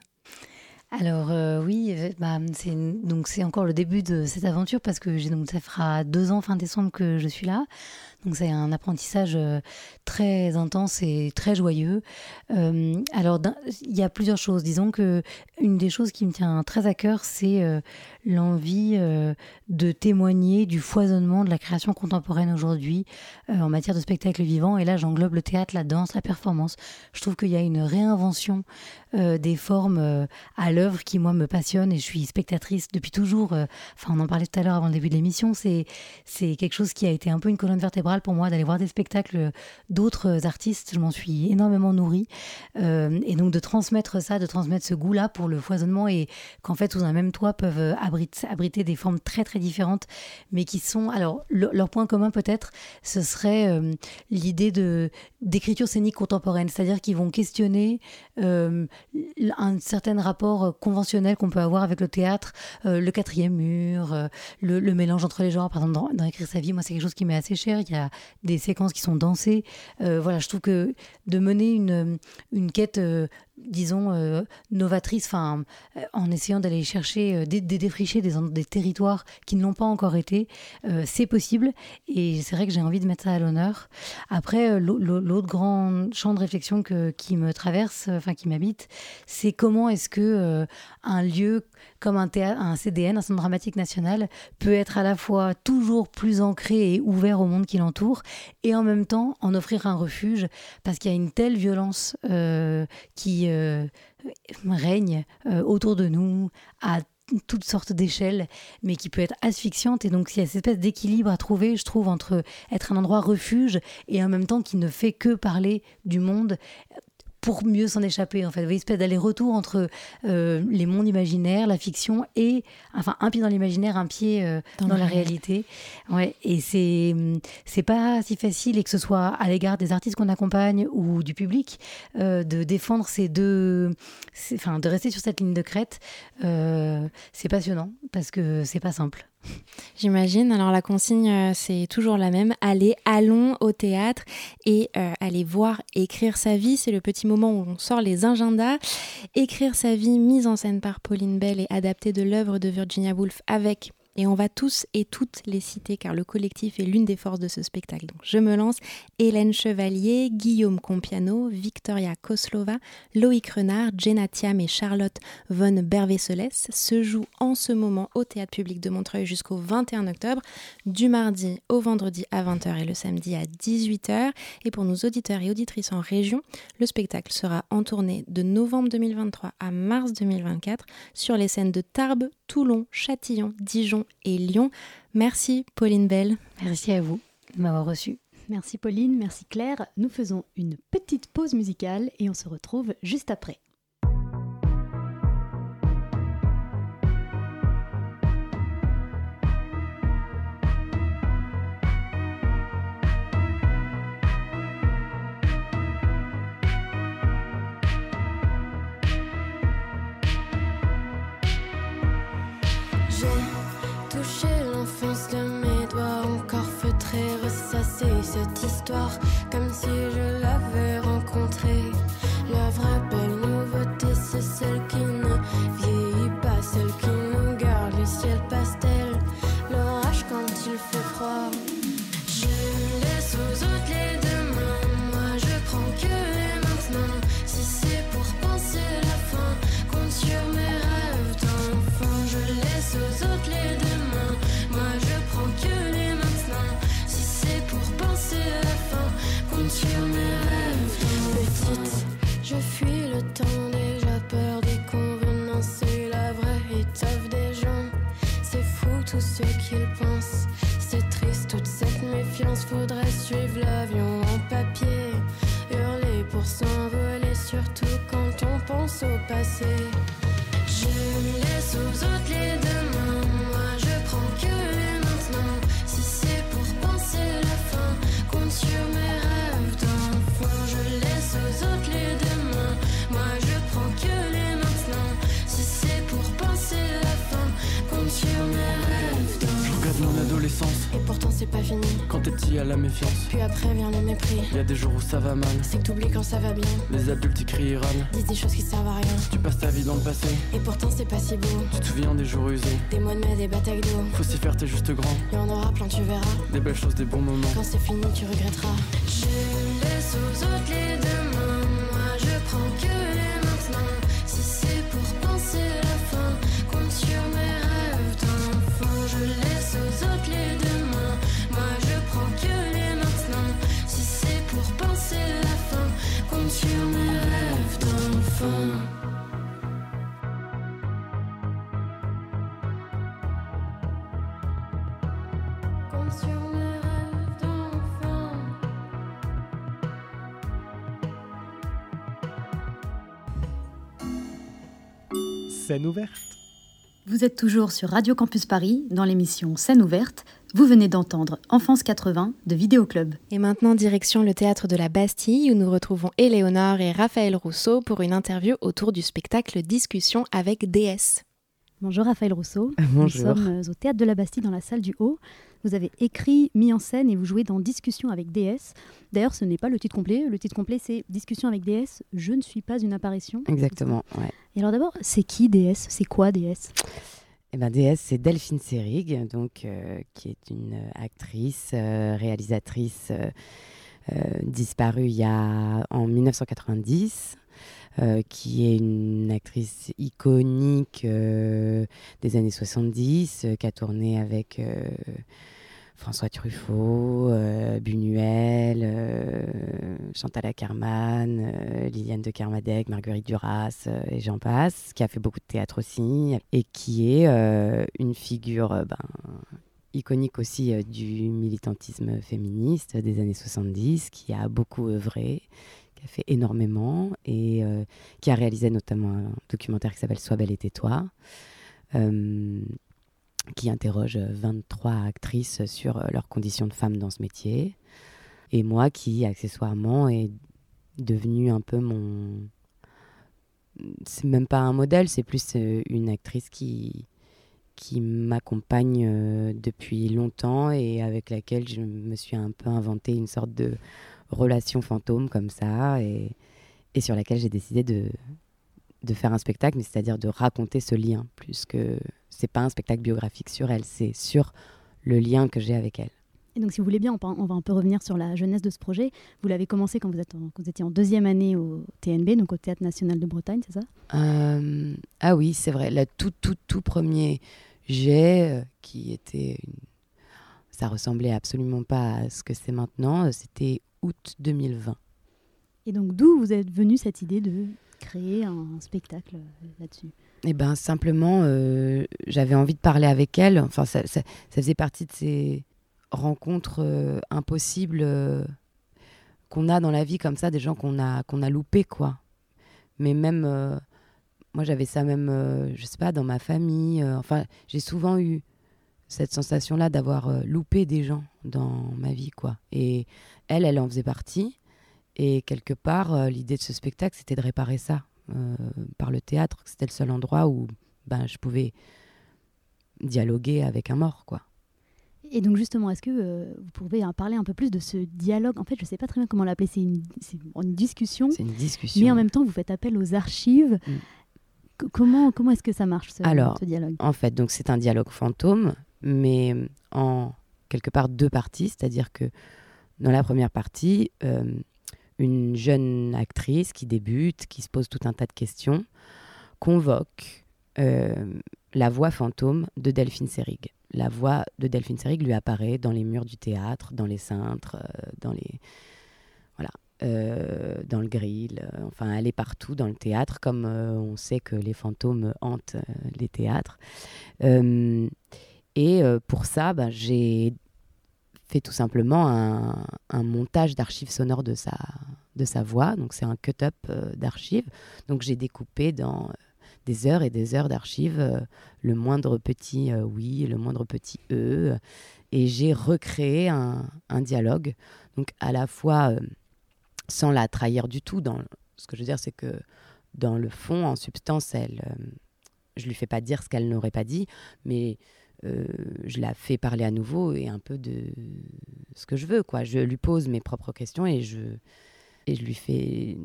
alors oui, bah, c'est donc c'est encore le début de cette aventure parce que j'ai donc ça fera deux ans fin décembre que je suis là. Donc c'est un apprentissage euh, très intense et très joyeux. Euh, alors il y a plusieurs choses. Disons que une des choses qui me tient très à cœur, c'est euh, l'envie de témoigner du foisonnement de la création contemporaine aujourd'hui en matière de spectacle vivant. Et là, j'englobe le théâtre, la danse, la performance. Je trouve qu'il y a une réinvention des formes à l'œuvre qui moi me passionne et je suis spectatrice depuis toujours. Enfin, on en parlait tout à l'heure avant le début de l'émission. C'est quelque chose qui a été un peu une colonne vertébrale pour moi d'aller voir des spectacles d'autres artistes. Je m'en suis énormément nourrie. Euh, et donc de transmettre ça, de transmettre ce goût-là pour le foisonnement et qu'en fait, sous un même toit, peuvent abriter, des formes très très différentes, mais qui sont. Alors, leur point commun peut-être, ce serait euh, l'idée de d'écriture scénique contemporaine, c'est-à-dire qu'ils vont questionner euh, un certain rapport conventionnel qu'on peut avoir avec le théâtre, le quatrième mur, le, mélange entre les genres. Par exemple, dans, dans Écrire sa vie, moi, c'est quelque chose qui m'est assez cher. Il y a des séquences qui sont dansées. Euh, voilà, je trouve que de mener une, une quête, euh, disons, euh, novatrice, enfin, en essayant d'aller chercher, de, défricher des, des, territoires qui ne l'ont pas encore été, c'est possible. Et c'est vrai que j'ai envie de mettre ça à l'honneur. Après, l'autre grand champ de réflexion que, qui me traverse, enfin, qui m'habite, c'est comment est-ce que un lieu comme un, théâtre, un CDN, un centre dramatique national, peut être à la fois toujours plus ancré et ouvert au monde qui l'entoure, et en même temps en offrir un refuge, parce qu'il y a une telle violence euh, euh, règne euh, autour de nous, à toutes sortes d'échelles, mais qui peut être asphyxiante. Et donc, il y a cette espèce d'équilibre à trouver, je trouve, entre être un endroit refuge et en même temps qui ne fait que parler du monde pour mieux s'en échapper en fait. Vous voyez, espèce d'aller-retour entre euh, les mondes imaginaires, la fiction et enfin un pied dans l'imaginaire, un pied euh, dans, la réalité. Ouais, et c'est c'est pas si facile et que ce soit à l'égard des artistes qu'on accompagne ou du public euh, de défendre ces deux, enfin de rester sur cette ligne de crête. c'est passionnant parce que c'est pas simple. J'imagine. Alors la consigne, euh, c'est toujours la même. Allez, allons au théâtre et euh, allez voir écrire sa vie. C'est le petit moment où on sort les agendas. Écrire sa vie, mise en scène par Pauline Bell et adaptée de l'œuvre de Virginia Woolf avec Et on va tous et toutes les citer car le collectif est l'une des forces de ce spectacle. Donc je me lance. Hélène Chevalier, Guillaume Compiano, Victoria Koslova, Loïc Renard, Jenna Thiam et Charlotte von Berveseles se jouent en ce moment au Théâtre Public de Montreuil jusqu'au 21 octobre, du mardi au vendredi à 20h et le samedi à 18h. Et pour nos auditeurs et auditrices en région, le spectacle sera en tournée de novembre 2023 à mars 2024 sur les scènes de Tarbes, Toulon, Châtillon, Dijon et Lyon. Merci Pauline Bell. Merci à vous de m'avoir reçu. Merci Pauline, merci Claire. Nous faisons une petite pause musicale et on se retrouve juste après. Y a des jours où ça va mal. C'est que t'oublies quand ça va bien. Les adultes y crient et râlent. Disent des choses qui servent à rien. Tu passes ta vie dans le passé. Et pourtant c'est pas si beau. Tu te souviens des jours usés. Des mois de mai, des batailles d'eau. Faut s'y faire, t'es juste grand. Y en aura plein, tu verras. Des belles choses, des bons moments. Quand c'est fini, tu regretteras. Je laisse aux autres les Scène ouverte. Vous êtes toujours sur Radio Campus Paris dans l'émission Scène ouverte. Vous venez d'entendre Enfance 80 de Vidéo Club. Et maintenant, direction le théâtre de la Bastille où nous retrouvons Éléonore et Raphaël Rousseau pour une interview autour du spectacle Discussion avec DS. Bonjour Raphaël Rousseau. Bonjour. Nous sommes euh, au théâtre de la Bastille dans la salle du Haut. Vous avez écrit, mis en scène et vous jouez dans Discussion avec DS. D'ailleurs, ce n'est pas le titre complet. Le titre complet, c'est Discussion avec DS. Je ne suis pas une apparition. Exactement, ouais. Et alors d'abord, c'est qui DS C'est quoi DS Eh ben, DS, c'est Delphine Seyrig, donc, euh, qui est une euh, actrice, euh, réalisatrice disparue il y a, en 1990, euh, qui est une actrice iconique des années 70, euh, qui a tourné avec François Truffaut, euh, Buñuel, euh, Chantal Ackerman, euh, Liliane de Kermadec, Marguerite Duras euh, et j'en passe, qui a fait beaucoup de théâtre aussi et qui est une figure ben, iconique aussi du militantisme féministe des années 70, qui a beaucoup œuvré, qui a fait énormément et qui a réalisé notamment un documentaire qui s'appelle Sois belle et tais-toi. Qui interroge 23 actrices sur euh, leurs conditions de femmes dans ce métier. Et moi qui, accessoirement, est devenue un peu mon... C'est même pas un modèle, c'est plus euh, une actrice qui, qui m'accompagne euh, depuis longtemps et avec laquelle je me suis un peu inventé une sorte de relation fantôme comme ça et, et sur laquelle j'ai décidé de, de faire un spectacle, c'est-à-dire de raconter ce lien, plus que c'est pas un spectacle biographique sur elle, c'est sur le lien que j'ai avec elle. Et donc, si vous voulez bien, on, va un peu revenir sur la jeunesse de ce projet. Vous l'avez commencé quand vous, êtes en- quand vous étiez en deuxième année au TNB, donc au Théâtre National de Bretagne, c'est ça? Euh, ah oui, c'est vrai. Le tout, tout, tout premier jet, euh, qui était. une- Ça ressemblait absolument pas à ce que c'est maintenant, euh, c'était août 2020. Et donc, d'où vous êtes venue cette idée de créer un spectacle là-dessus? Eh ben simplement, euh, j'avais envie de parler avec elle. Enfin, ça, faisait partie de ces rencontres euh, impossibles euh, qu'on a dans la vie, comme ça, des gens qu'on a, qu'on a loupés, quoi. Mais même, moi, j'avais ça même, je sais pas, dans ma famille. enfin, j'ai souvent eu cette sensation-là d'avoir loupé des gens dans ma vie, quoi. Et elle, elle en faisait partie. Et quelque part, l'idée de ce spectacle, c'était de réparer ça par le théâtre. C'était le seul endroit où ben, je pouvais dialoguer avec un mort, quoi. Et donc, justement, est-ce que euh, vous pouvez en parler un peu plus de ce dialogue? En fait, je ne sais pas très bien comment l'appeler. C'est une, discussion. C'est une discussion. Mais en même temps, vous faites appel aux archives. Mm. Comment comment est-ce que ça marche, ce, Alors, ce dialogue? en fait, donc c'est un dialogue fantôme, mais en quelque part deux parties, c'est-à-dire que dans la première partie, euh, une jeune actrice qui débute, qui se pose tout un tas de questions, convoque euh, la voix fantôme de Delphine Seyrig. La voix de Delphine Seyrig lui apparaît dans les murs du théâtre, dans les cintres, euh, euh, dans le grill. enfin, elle est partout dans le théâtre, comme on sait que les fantômes hantent les théâtres. Et pour ça, ben, j'ai fait tout simplement un, montage d'archives sonores de sa, de sa voix. Donc, c'est un cut-up euh, d'archives. Donc, j'ai découpé dans euh, des heures et des heures d'archives euh, le moindre petit oui, le moindre petit e. et j'ai recréé un, un dialogue. Donc, à la fois sans la trahir du tout. Dans, ce que je veux dire, c'est que dans le fond, en substance, elle, je lui fais pas dire ce qu'elle n'aurait pas dit, mais euh, je la fais parler à nouveau et un peu de ce que je veux. Quoi. Je lui pose mes propres questions et je, et je lui fais.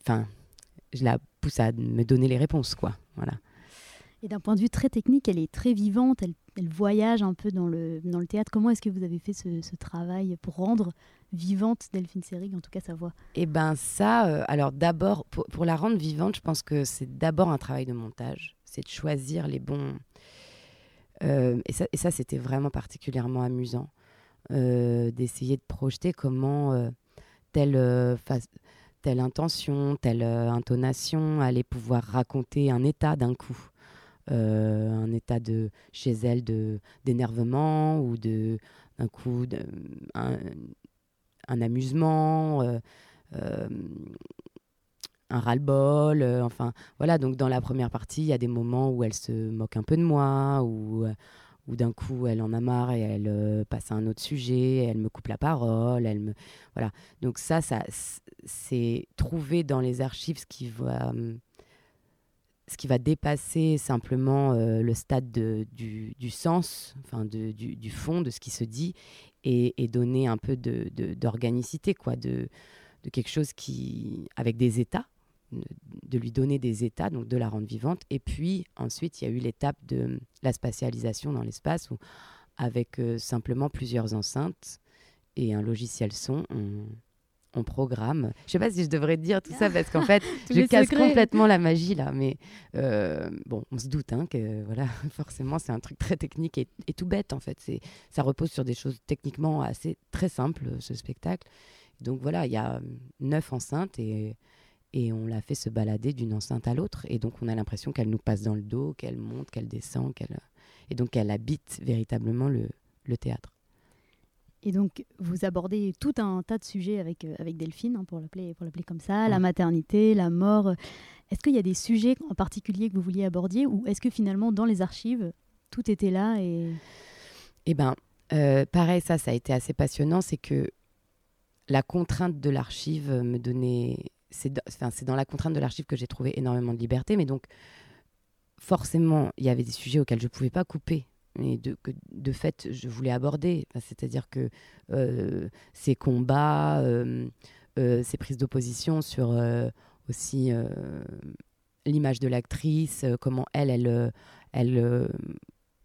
Enfin, je la pousse à me donner les réponses. Quoi. Voilà. Et d'un point de vue très technique, elle est très vivante, elle, elle voyage un peu dans le, dans le théâtre. Comment est-ce que vous avez fait ce, ce travail pour rendre vivante Delphine Seyrig, en tout cas sa voix? Eh ben ça, euh, alors d'abord, pour, pour la rendre vivante, je pense que c'est d'abord un travail de montage. C'est de choisir les bons... Euh, et ça, c'était vraiment particulièrement amusant, euh, d'essayer de projeter comment euh, telle, telle intention, telle intonation allait pouvoir raconter un état d'un coup. Un état de chez elle de d'énervement ou de d'un coup de, un, amusement un ras-le-bol euh, enfin voilà donc dans la première partie il y a des moments où elle se moque un peu de moi ou euh, où d'un coup elle en a marre et elle euh, passe à un autre sujet elle me coupe la parole elle me voilà. Donc ça ça c'est trouver dans les archives ce qui va ce qui va dépasser simplement le stade de- du, du sens, enfin du, du fond de ce qui se dit, et, donner un peu de- de- d'organicité, quoi, de, de quelque chose qui, avec des états, de, lui donner des états, donc de la rendre vivante. Et puis ensuite, il y a eu l'étape de la spatialisation dans l'espace, où avec euh, simplement plusieurs enceintes et un logiciel son, on, on programme. Je sais pas si je devrais dire tout ça parce qu'en fait, je casse secrets. complètement la magie là. Mais euh, bon, on se doute hein, que voilà, forcément, c'est un truc très technique et, et tout bête en fait. C'est, ça repose sur des choses techniquement assez très simples ce spectacle. Donc voilà, il y a neuf enceintes et et on la fait se balader d'une enceinte à l'autre. Et donc on a l'impression qu'elle nous passe dans le dos, qu'elle monte, qu'elle descend, qu'elle et donc elle habite véritablement le, le théâtre. Et donc, vous abordez tout un tas de sujets avec, euh, avec Delphine, hein, pour l'appeler pour l'appeler comme ça, la maternité, la mort. Est-ce qu'il y a des sujets en particulier que vous vouliez aborder ou est-ce que finalement, dans les archives, tout était là et... Eh ben, euh, pareil, ça, ça a été assez passionnant. C'est que la contrainte de l'archive me donnait. C'est dans, la contrainte de l'archive que j'ai trouvé énormément de liberté. Mais donc, forcément, il y avait des sujets auxquels je ne pouvais pas couper. Mais de, que, de fait, je voulais aborder. C'est-à-dire que euh, ces combats, euh, euh, ces prises d'opposition sur aussi l'image de l'actrice, comment elle, elle, elle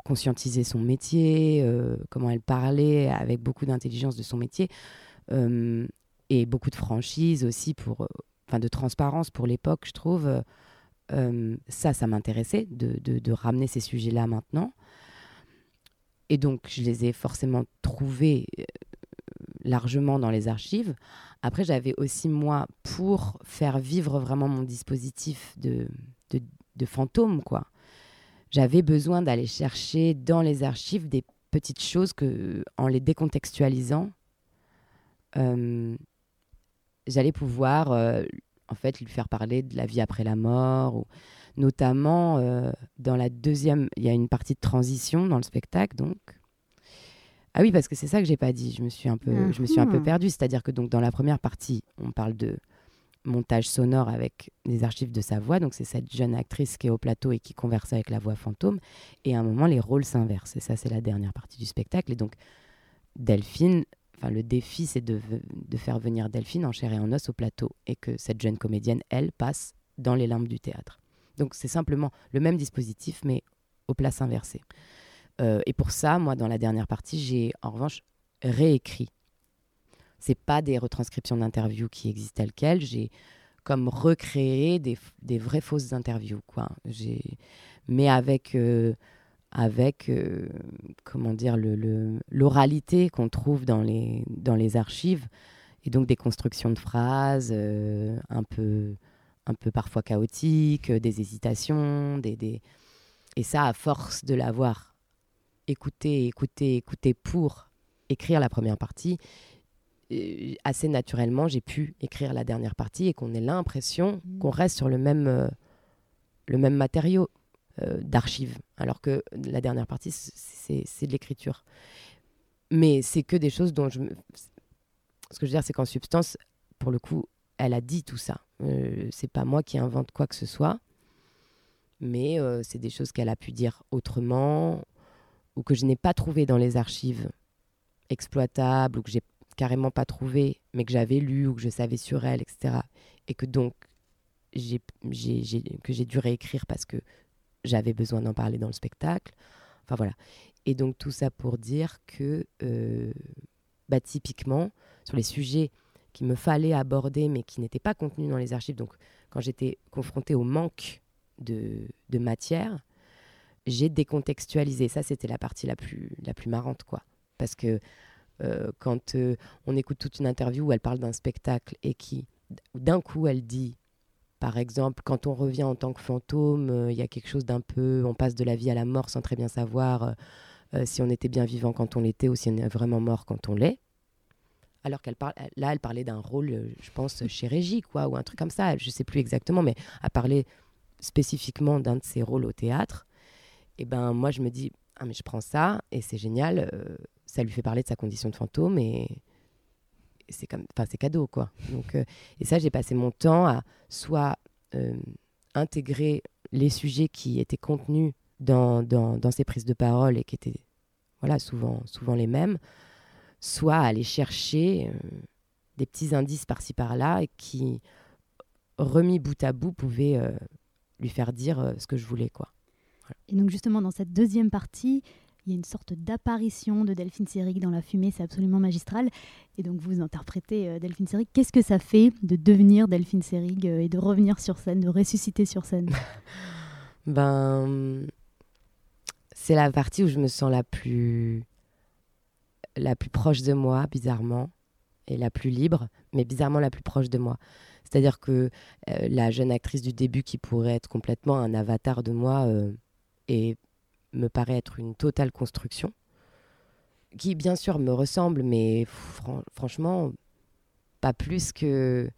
conscientisait son métier, comment elle parlait avec beaucoup d'intelligence de son métier, et beaucoup de franchise aussi, pour, enfin de transparence pour l'époque, je trouve. Euh, euh, ça, ça m'intéressait de, de- ramener ces sujets-là maintenant. Et donc, je les ai forcément trouvés euh, largement dans les archives. Après, j'avais aussi, moi, pour faire vivre vraiment mon dispositif de, de, fantôme, quoi, j'avais besoin d'aller chercher dans les archives des petites choses que, en les décontextualisant, j'allais pouvoir, euh, en fait, lui faire parler de la vie après la mort, ou notamment euh, dans la deuxième, il y a une partie de transition dans le spectacle, donc. Ah oui, parce que c'est ça que j'ai pas dit. Je me suis un peu, je me suis un peu Mhm. perdue. C'est-à-dire que donc dans la première partie, on parle de montage sonore avec des archives de sa voix. Donc c'est cette jeune actrice qui est au plateau et qui converse avec la voix fantôme. Et à un moment, les rôles s'inversent. Et ça, c'est la dernière partie du spectacle. Et donc Delphine, enfin le défi, c'est de, faire venir Delphine en chair et en os au plateau et que cette jeune comédienne, elle, passe dans les limbes du théâtre. Donc c'est simplement le même dispositif, mais aux places inversées. Euh, et pour ça, moi, dans la dernière partie, j'ai en revanche réécrit. C'est pas des retranscriptions d'interviews qui existent telles quelles. J'ai comme recréé des, vraies fausses interviews, quoi. Mais avec euh, avec euh, comment dire le- le- l'oralité qu'on trouve dans les dans les archives et donc des constructions de phrases euh, un peu un peu parfois chaotiques, euh, des hésitations, des, des... et ça à force de l'avoir écouté, écouté, écouté pour écrire la première partie, euh, assez naturellement, j'ai pu écrire la dernière partie et qu'on ait l'impression qu'on reste sur le même, le même matériau d'archives, alors que la dernière partie, c'est de l'écriture. Mais c'est que des choses dont je... Ce que je veux dire, c'est qu'en substance, pour le coup, elle a dit tout ça. Euh, c'est pas moi qui invente quoi que ce soit, mais euh, c'est des choses qu'elle a pu dire autrement ou que je n'ai pas trouvé dans les archives exploitables ou que j'ai carrément pas trouvé, mais que j'avais lu ou que je savais sur elle, etc. Et que donc j'ai dû réécrire parce que j'avais besoin d'en parler dans le spectacle. Enfin voilà. Et donc tout ça pour dire que euh, bah, typiquement sur les sujets qu'il me fallait aborder mais qui n'étaient pas contenus dans les archives, donc quand j'étais confrontée au manque de, de matière, j'ai décontextualisé. Ça, c'était la partie la plus, la plus marrante, quoi. Parce que euh, quand euh, on écoute toute une interview où elle parle d'un spectacle et qui, d'un coup, elle dit, par exemple, quand on revient en tant que fantôme, euh, il y a quelque chose d'un peu, on passe de la vie à la mort sans très bien savoir euh, euh, si on était bien vivant quand on l'était ou si on est vraiment mort quand on l'est. Alors qu'elle parle, là, elle parlait d'un rôle, je pense, chez Régie, quoi, ou un truc comme ça. Je sais plus exactement, mais elle parlait spécifiquement d'un de ses rôles au théâtre. Et ben moi, je me dis, ah mais je prends ça et c'est génial. ça lui fait parler de sa condition de fantôme et c'est comme, enfin c'est cadeau quoi. Donc euh, et ça, j'ai passé mon temps à soit euh, intégrer les sujets qui étaient contenus dans, dans, dans ces prises de parole et qui étaient voilà souvent souvent les mêmes, soit aller chercher euh, des petits indices par-ci par-là et qui remis bout à bout pouvaient lui faire dire ce que je voulais quoi. Et donc justement, dans cette deuxième partie, il y a une sorte d'apparition de Delphine Seyrig dans la fumée, c'est absolument magistral. Et donc vous interprétez euh, Delphine Seyrig. Qu'est-ce que ça fait de devenir Delphine Seyrig euh, et de revenir sur scène, de ressusciter sur scène? Ben, c'est la partie où je me sens la plus, la plus proche de moi, bizarrement, et la plus libre, mais bizarrement la plus proche de moi. C'est-à-dire que euh, la jeune actrice du début qui pourrait être complètement un avatar de moi et me paraît être une totale construction, qui bien sûr me ressemble, mais fran- franchement, pas plus que,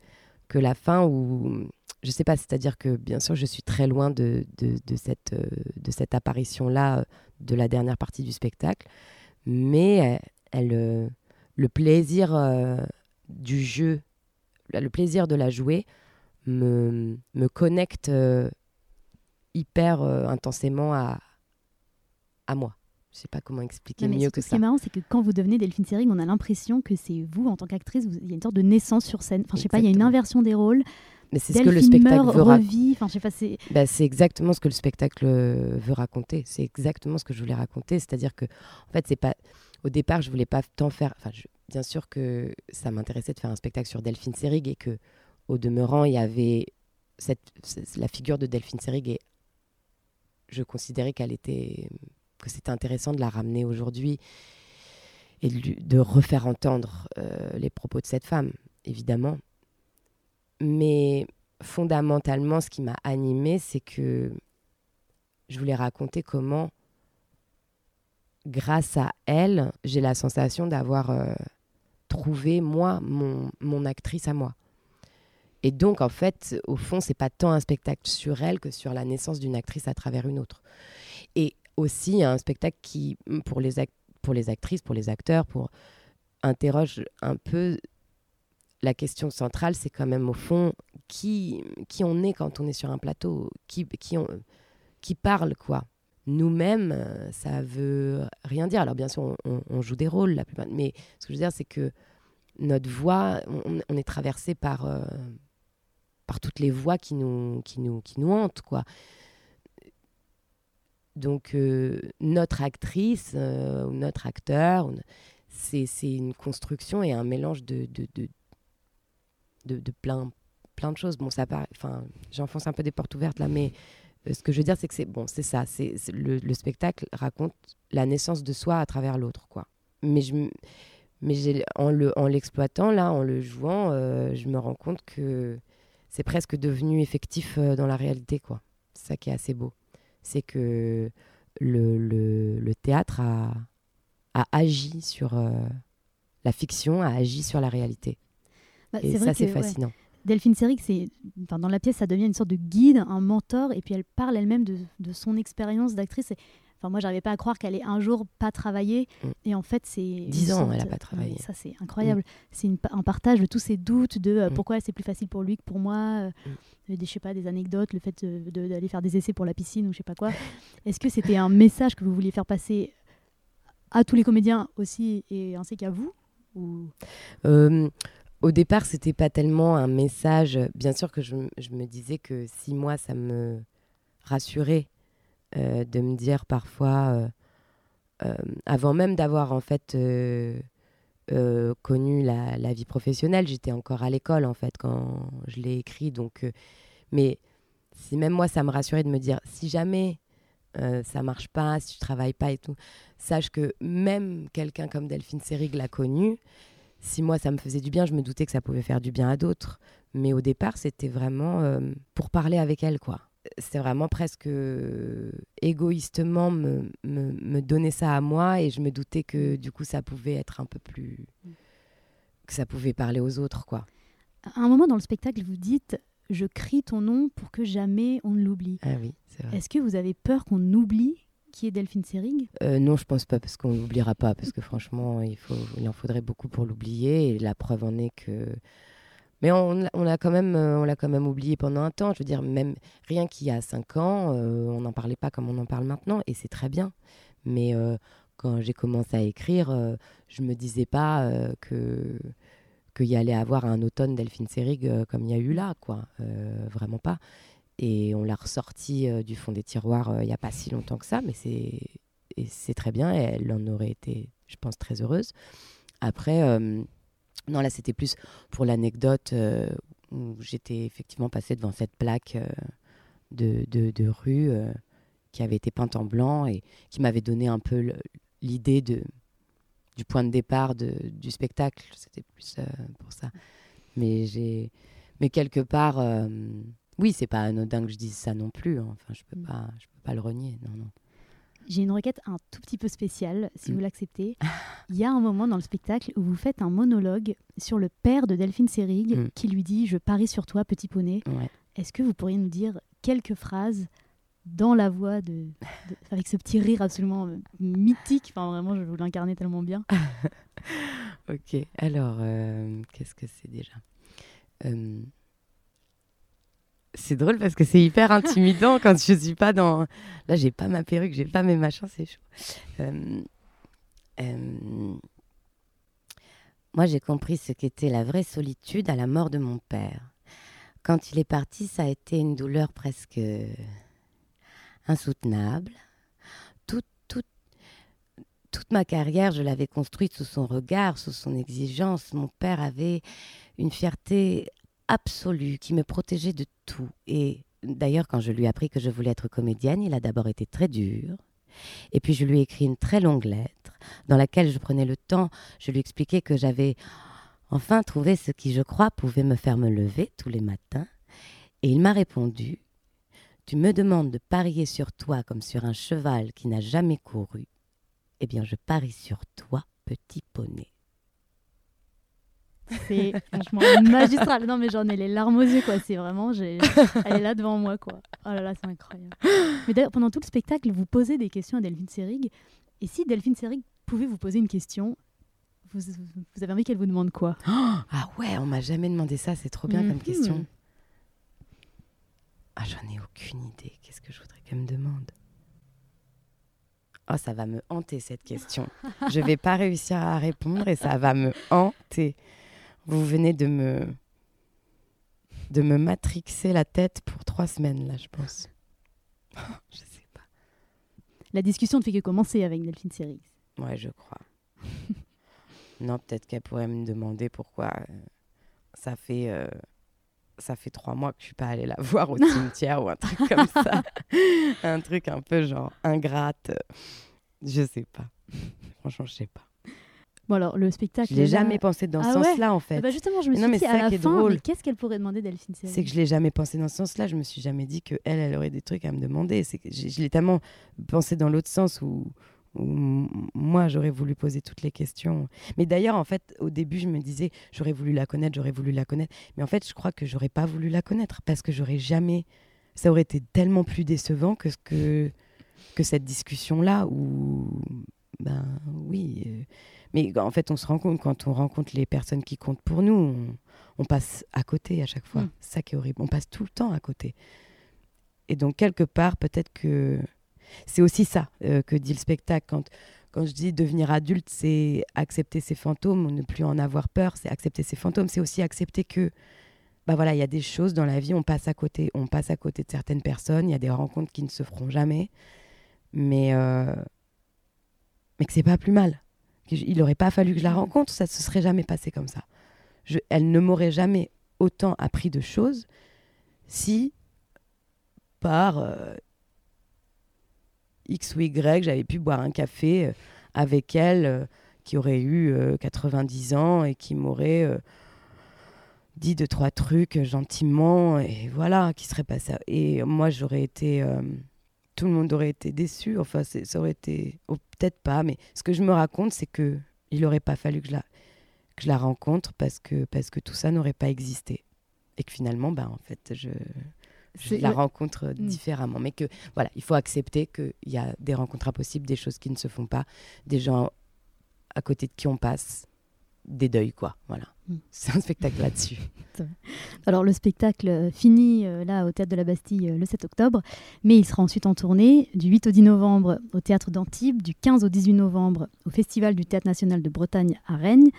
que la fin où je sais pas, c'est-à-dire que bien sûr, je suis très loin de, de, cette, euh, de cette apparition-là euh, de la dernière partie du spectacle, mais euh, le plaisir du jeu, le plaisir de la jouer me, me connecte hyper intensément à, à moi. Je sais pas comment expliquer Non, mieux que Ce qui ça. est marrant, c'est que quand vous devenez Delphine Seyrig, on a l'impression que c'est vous, en tant qu'actrice, il y a une sorte de naissance sur scène. Enfin, je sais pas, il y a une inversion des rôles. Mais c'est ce que le spectacle meurt, veut ra- revit. Enfin, c'est. Bah, exactement ce que le spectacle euh, veut raconter. C'est exactement ce que je voulais raconter. C'est-à-dire que, en fait, c'est pas. Au départ, je voulais pas tant faire. Enfin, je- bien sûr que ça m'intéressait de faire un spectacle sur Delphine Seyrig et que, au demeurant, il y avait cette, la figure de Delphine Seyrig et je considérais qu'elle était que c'était intéressant de la ramener aujourd'hui et de, refaire entendre euh, les propos de cette femme, évidemment. Mais fondamentalement, ce qui m'a animée, c'est que je voulais raconter comment, grâce à elle, j'ai la sensation d'avoir euh, trouvé, moi, mon, mon actrice à moi. Et donc, en fait, au fond, c'est pas tant un spectacle sur elle que sur la naissance d'une actrice à travers une autre. Aussi un spectacle qui, pour les, pour les actrices, pour les acteurs, pour interroge un peu la question centrale, c'est quand même au fond qui, qui on est quand on est sur un plateau, qui, qui, qui parle quoi. Nous-mêmes, ça veut rien dire. Alors bien sûr, on, joue des rôles la plupart, mais ce que je veux dire, c'est que notre voix, on, on est traversé par, euh, par toutes les voix qui nous, qui nous, qui nous hantent quoi. Donc euh, notre actrice euh, ou notre acteur, c'est une construction et un mélange de, de, de, de, plein, plein de choses. Bon, ça enfin, j'enfonce un peu des portes ouvertes là, mais euh, ce que je veux dire, c'est que c'est bon, c'est ça. C'est le, le spectacle raconte la naissance de soi à travers l'autre, quoi. Mais je, mais en le, en l'exploitant là, en le jouant, je me rends compte que c'est presque devenu effectif dans la réalité, quoi. C'est ça qui est assez beau, c'est que le, le, le théâtre a, a agi sur euh, la fiction, a agi sur la réalité. Bah, et ça, c'est ouais. fascinant. Delphine Seyrig, c'est, enfin, dans la pièce, ça devient une sorte de guide, un mentor, et puis elle parle elle-même de, de son expérience d'actrice. Enfin, moi, j'arrivais pas à croire qu'elle ait un jour pas travaillé, Mm. et en fait, c'est une Dix ans, sorte- elle a pas travaillé. ça, c'est incroyable. C'est une pa- un partage de tous ses doutes, de euh, pourquoi c'est plus facile pour lui que pour moi, euh, des, je sais pas, des anecdotes, le fait de- de- d'aller faire des essais pour la piscine ou je sais pas quoi. Est-ce que c'était un message que vous vouliez faire passer à tous les comédiens aussi, et ainsi qu'à vous ou... Euh, au départ, c'était pas tellement un message. Bien sûr que je, je me disais que si moi, ça me rassurait euh, de me dire parfois, euh, euh, avant même d'avoir en fait euh, euh, connu la, la vie professionnelle, j'étais encore à l'école en fait quand je l'ai écrit. Donc, euh, mais si même moi, ça me rassurait de me dire, si jamais euh, ça marche pas, si tu travailles pas et tout, sache que même quelqu'un comme Delphine Seyrig l'a connu. Si moi ça me faisait du bien, je me doutais que ça pouvait faire du bien à d'autres. Mais au départ, c'était vraiment euh, pour parler avec elle, quoi. C'est vraiment presque euh, égoïstement me, me, me donner ça à moi et je me doutais que du coup ça pouvait être un peu plus. que ça pouvait parler aux autres, quoi. À un moment dans le spectacle, vous dites Je crie ton nom pour que jamais on ne l'oublie. Ah oui, c'est vrai. Est-ce que vous avez peur qu'on oublie qui est Delphine Seyrig? Euh, non, je pense pas, parce qu'on l'oubliera pas, parce que franchement, il, faut, il en faudrait beaucoup pour l'oublier, et la preuve en est que... Mais on, l'a- quand, même, euh, on quand même oublié pendant un temps, je veux dire, même rien qu'il y a cinq ans, euh, on n'en parlait pas comme on en parle maintenant, et c'est très bien. Mais euh, quand j'ai commencé à écrire, je me disais pas que qu'il y allait avoir un automne Delphine Seyrig comme il y a eu là, quoi. Vraiment pas. Et on l'a ressorti du fond des tiroirs il n'y a pas si longtemps que ça, mais c'est très bien. Elle en aurait été, je pense, très heureuse. Après, non, là, c'était plus pour l'anecdote euh, où j'étais effectivement passée devant cette plaque euh, de, de, de rue euh, qui avait été peinte en blanc et qui m'avait donné un peu l'idée de du point de départ de, du spectacle. C'était plus pour ça. Mais j'ai, mais quelque part, oui, c'est pas anodin que je dise ça non plus. hein. Enfin, je peux pas, je peux pas le renier. Non, non. J'ai une requête un tout petit peu spéciale, si Mm. vous l'acceptez. Il y a un moment dans le spectacle où vous faites un monologue sur le père de Delphine Seyrig Mm. qui lui dit Je parie sur toi, petit poney. Ouais. Est-ce que vous pourriez nous dire quelques phrases dans la voix de, de- avec ce petit rire absolument euh, mythique? Enfin, vraiment, je vous l'incarnez tellement bien. Ok, alors, euh, qu'est-ce que c'est déjà? Euh, C'est drôle parce que c'est hyper intimidant quand je suis pas dans. Là, j'ai pas ma perruque, j'ai pas mes machins, c'est chaud. Euh, euh, Moi, j'ai compris ce qu'était la vraie solitude à la mort de mon père. Quand il est parti, ça a été une douleur presque insoutenable. Toute, toute, toute ma carrière, je l'avais construite sous son regard, sous son exigence. Mon père avait une fierté absolue qui me protégeait de tout. Et d'ailleurs, quand je lui ai appris que je voulais être comédienne, il a d'abord été très dur. Et puis je lui ai écrit une très longue lettre dans laquelle je prenais le temps, je lui expliquais que j'avais enfin trouvé ce qui, je crois, pouvait me faire me lever tous les matins. Et il m'a répondu Tu me demandes de parier sur toi comme sur un cheval qui n'a jamais couru. Eh bien, je parie sur toi, petit poney. C'est franchement magistral. Non, mais j'en ai les larmes aux yeux, quoi. C'est vraiment, j'ai... elle est là devant moi, quoi. Oh là là, c'est incroyable. Mais d'ailleurs, pendant tout le spectacle, vous posez des questions à Delphine Seyrig. Et si Delphine Seyrig pouvait vous poser une question, vous, vous avez envie qu'elle vous demande quoi? Ah ouais, on m'a jamais demandé ça. C'est trop bien comme Mhm. question. Ah, j'en ai aucune idée. Qu'est-ce que je voudrais qu'elle me demande? Oh, ça va me hanter cette question. je vais pas réussir à répondre et ça va me hanter. Vous venez de me de me matrixer la tête pour trois semaines là, je pense. je sais pas. La discussion ne fait que commencer avec Delphine Seyrig. Ouais, je crois. non, peut-être qu'elle pourrait me demander pourquoi euh, ça fait euh, ça fait trois mois que je suis pas allée la voir au cimetière ou un truc comme ça, un truc un peu genre ingrate. Je sais pas. Franchement, je sais pas. Bon, alors, le spectacle. Je l'ai jamais pensé dans ce Ah ouais sens-là en fait. Eh ben, justement, je me Mais suis non, mais dit c'est à ça la qui fin, mais qu'est-ce qu'elle pourrait demander Delphine C'est que je l'ai jamais pensé dans ce sens-là. Je me suis jamais dit que elle, elle aurait des trucs à me demander. C'est que je l'ai tellement pensé dans l'autre sens où, moi j'aurais voulu poser toutes les questions. Mais d'ailleurs, en fait, au début, je me disais j'aurais voulu la connaître, j'aurais voulu la connaître. Mais en fait, je crois que j'aurais pas voulu la connaître parce que j'aurais jamais. Ça aurait été tellement plus décevant que ce que que cette discussion-là où ben oui. euh, mais en fait, on se rend compte quand on rencontre les personnes qui comptent pour nous, on, on passe à côté à chaque fois. Mm. C'est ça qui est horrible. On passe tout le temps à côté. Et donc, quelque part, peut-être que c'est aussi ça euh, que dit le spectacle. Quand, quand je dis devenir adulte, c'est accepter ses fantômes, ne plus en avoir peur, c'est accepter ses fantômes. C'est aussi accepter que, bah voilà, il y a des choses dans la vie, on passe à côté. On passe à côté de certaines personnes, il y a des rencontres qui ne se feront jamais. Mais, euh, mais que c'est pas plus mal. Il n'aurait pas fallu que je la rencontre, ça se serait jamais passé comme ça. Je, elle ne m'aurait jamais autant appris de choses si par euh, X ou Y, j'avais pu boire un café euh, avec elle euh, qui aurait eu euh, 90 ans et qui m'aurait dit deux, trois trucs gentiment et voilà, qui serait passé. Et moi, j'aurais été. Tout le monde aurait été déçu. Enfin, c'est- ça aurait été. oh, Peut-être pas, mais ce que je me raconte, c'est que il n'aurait pas fallu que je la, que je la rencontre parce que, parce que tout ça n'aurait pas existé. Et que finalement, bah, en fait, je, je la rencontre Mm. différemment. Mais que, voilà, il faut accepter qu'il y a des rencontres impossibles, des choses qui ne se font pas, des gens à côté de qui on passe, des deuils, quoi. Voilà. Mm. C'est un spectacle là-dessus. Alors le spectacle euh, finit euh, là au Théâtre de la Bastille euh, le 7 octobre, mais il sera ensuite en tournée du 8 au 10 novembre au Théâtre d'Antibes, du 15 au 18 novembre au Festival du Théâtre National de Bretagne à Rennes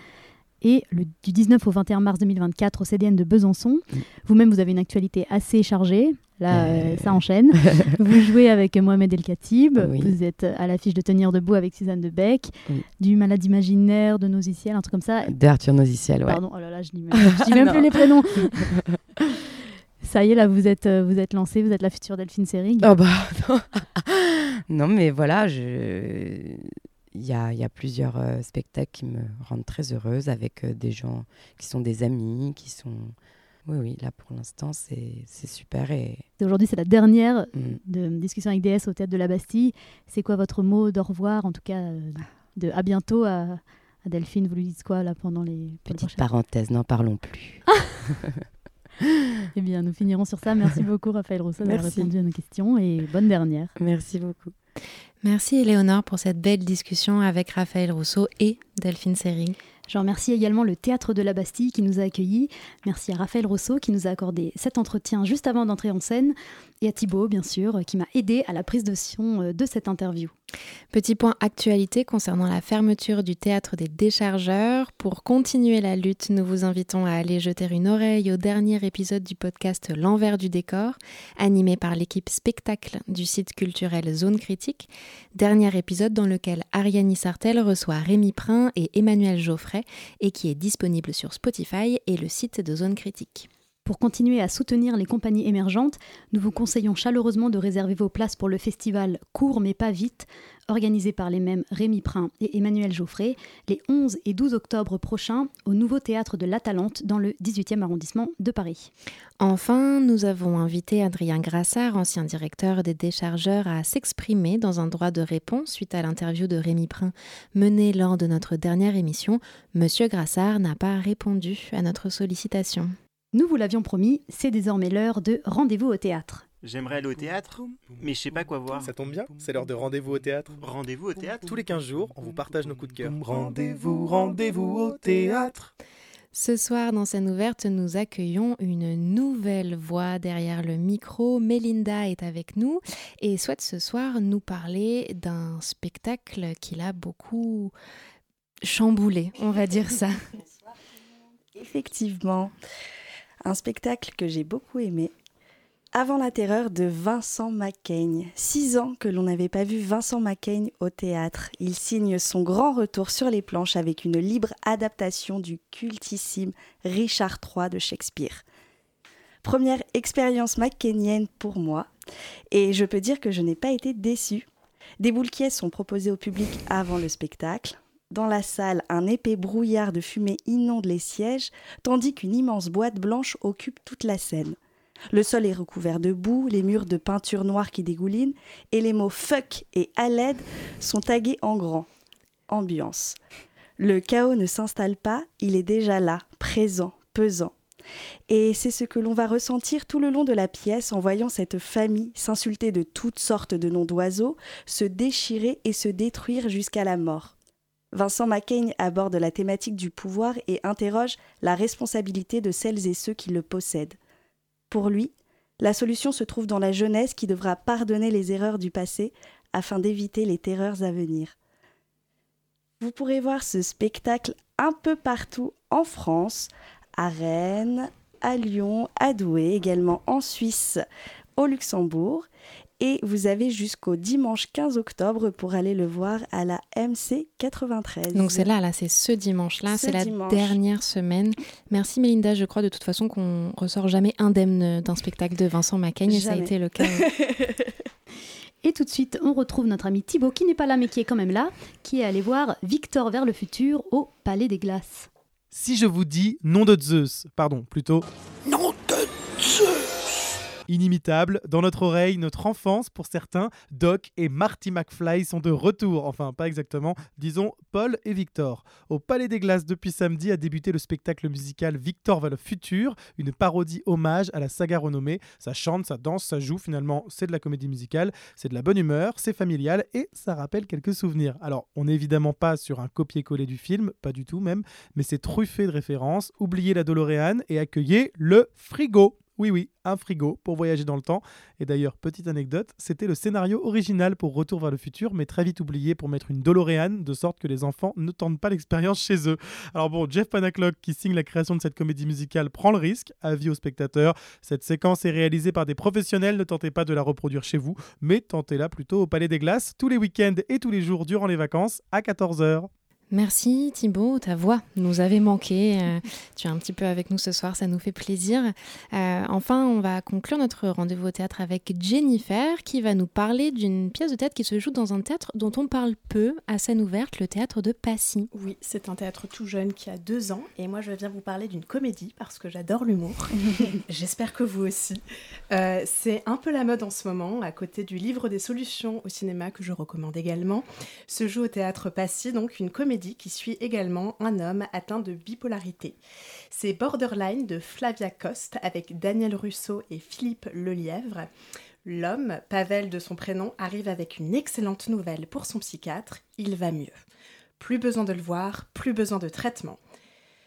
et le, du 19 au 21 mars 2024 au CDN de Besançon. Vous-même, vous avez une actualité assez chargée. Là, euh, ça enchaîne. vous jouez avec Mohamed El Khatib. Oui. Vous êtes à l'affiche de Tenir debout avec Suzanne de Beck, Oui. du Malade imaginaire, de Nosiciel, un truc comme ça. D'Arthur Nosiciel, ouais. Pardon, oh là là, je dis même, je dis même plus les prénoms. Ça y est, là, vous êtes, euh, vous êtes lancé, vous êtes la future Delphine Seyrig. Oh bah non. non, mais voilà, je... il y a, il y a plusieurs euh, spectacles qui me rendent très heureuse avec euh, des gens qui sont des amis, qui sont... Oui, oui, là pour l'instant, c'est c'est super. Et Aujourd'hui, c'est la dernière Mm. de discussion avec DS au Théâtre de la Bastille. C'est quoi votre mot d'au revoir, en tout cas, euh, de à bientôt à, à Delphine? Vous lui dites quoi, là, pendant les... pour petite parenthèse, n'en parlons plus. Eh bien, nous finirons sur ça. Merci beaucoup, Raphaël Rousseau, d'avoir Merci. répondu à nos questions et bonne dernière. Merci beaucoup. Merci Éléonore pour cette belle discussion avec Raphaël Rousseau et Delphine Seyrig. Je remercie également le Théâtre de la Bastille qui nous a accueillis. Merci à Raphaël Rousseau qui nous a accordé cet entretien juste avant d'entrer en scène. Et à Thibaut, bien sûr, qui m'a aidé à la prise de son euh, de cette interview. Petit point actualité concernant la fermeture du théâtre des déchargeurs. Pour continuer la lutte, nous vous invitons à aller jeter une oreille au dernier épisode du podcast L'envers du décor, animé par l'équipe spectacle du site culturel Zone Critique. Dernier épisode dans lequel Ariane Sartel reçoit Rémi Prin et Emmanuel Geoffrey et qui est disponible sur Spotify et le site de Zone Critique. Pour continuer à soutenir les compagnies émergentes, nous vous conseillons chaleureusement de réserver vos places pour le festival Court mais pas vite, organisé par les mêmes Rémi Prin et Emmanuel Geoffrey, les 11 et 12 octobre prochains au nouveau théâtre de La Talente dans le 18e arrondissement de Paris. Enfin, nous avons invité Adrien Grassard, ancien directeur des déchargeurs, à s'exprimer dans un droit de réponse suite à l'interview de Rémi Prin menée lors de notre dernière émission. Monsieur Grassard n'a pas répondu à notre sollicitation. Nous vous l'avions promis, c'est désormais l'heure de rendez-vous au théâtre. J'aimerais aller au théâtre, mais je sais pas quoi voir. Ça tombe bien, c'est l'heure de rendez-vous au théâtre. Rendez-vous au théâtre Tous les 15 jours, on vous partage nos coups de cœur. Rendez-vous, rendez-vous au théâtre. Ce soir, dans scène ouverte, nous accueillons une nouvelle voix derrière le micro. Mélinda est avec nous et souhaite ce soir nous parler d'un spectacle qui l'a beaucoup chamboulé, on va dire ça. Effectivement, un spectacle que j'ai beaucoup aimé. Avant la terreur de Vincent Macaigne. Six ans que l'on n'avait pas vu Vincent Macaigne au théâtre. Il signe son grand retour sur les planches avec une libre adaptation du cultissime Richard III de Shakespeare. Première expérience maccaignienne pour moi, et je peux dire que je n'ai pas été déçue. Des boules sont proposées au public avant le spectacle. Dans la salle, un épais brouillard de fumée inonde les sièges, tandis qu'une immense boîte blanche occupe toute la scène. Le sol est recouvert de boue, les murs de peinture noire qui dégoulinent, et les mots fuck et Aled sont tagués en grand. Ambiance. Le chaos ne s'installe pas, il est déjà là, présent, pesant. Et c'est ce que l'on va ressentir tout le long de la pièce en voyant cette famille s'insulter de toutes sortes de noms d'oiseaux, se déchirer et se détruire jusqu'à la mort. Vincent Macaigne aborde la thématique du pouvoir et interroge la responsabilité de celles et ceux qui le possèdent. Pour lui, la solution se trouve dans la jeunesse qui devra pardonner les erreurs du passé afin d'éviter les terreurs à venir. Vous pourrez voir ce spectacle un peu partout en France, à Rennes, à Lyon, à Douai, également en Suisse, au Luxembourg. Et vous avez jusqu'au dimanche 15 octobre pour aller le voir à la MC 93. Donc c'est là, là, c'est ce dimanche-là, Ce c'est la dimanche. dernière semaine. Merci Mélinda, je crois de toute façon qu'on ressort jamais indemne d'un spectacle de Vincent Macaigne, et ça a été le cas. Et tout de suite, on retrouve notre ami Thibaut, qui n'est pas là mais qui est quand même là, qui est allé voir Victor vers le futur au Palais des Glaces. Si je vous dis nom de Zeus, pardon, plutôt Nom de Zeus inimitable, dans notre oreille, notre enfance pour certains, Doc et Marty McFly sont de retour, enfin pas exactement, disons Paul et Victor. Au Palais des Glaces depuis samedi a débuté le spectacle musical Victor va le futur, une parodie hommage à la saga renommée. Ça chante, ça danse, ça joue, finalement c'est de la comédie musicale, c'est de la bonne humeur, c'est familial et ça rappelle quelques souvenirs. Alors on n'est évidemment pas sur un copier-coller du film, pas du tout même, mais c'est truffé de références. Oubliez la DeLorean et accueillez le frigo. Oui, oui, un frigo pour voyager dans le temps. Et d'ailleurs, petite anecdote, c'était le scénario original pour Retour vers le futur, mais très vite oublié pour mettre une DeLorean, de sorte que les enfants ne tentent pas l'expérience chez eux. Alors bon, Jeff Panaclock, qui signe la création de cette comédie musicale, prend le risque, avis aux spectateurs. Cette séquence est réalisée par des professionnels, ne tentez pas de la reproduire chez vous, mais tentez-la plutôt au Palais des Glaces, tous les week-ends et tous les jours durant les vacances, à 14h. Merci Thibaut, ta voix nous avait manqué. Euh, tu es un petit peu avec nous ce soir, ça nous fait plaisir. Euh, enfin, on va conclure notre rendez-vous au théâtre avec Jennifer qui va nous parler d'une pièce de théâtre qui se joue dans un théâtre dont on parle peu à scène ouverte, le théâtre de Passy. Oui, c'est un théâtre tout jeune qui a deux ans et moi je viens vous parler d'une comédie parce que j'adore l'humour. J'espère que vous aussi. Euh, c'est un peu la mode en ce moment, à côté du livre des solutions au cinéma que je recommande également. Se joue au théâtre Passy, donc une comédie qui suit également un homme atteint de bipolarité. C'est Borderline de Flavia Coste avec Daniel Russo et Philippe Lelièvre. L'homme, Pavel de son prénom, arrive avec une excellente nouvelle pour son psychiatre, il va mieux. Plus besoin de le voir, plus besoin de traitement.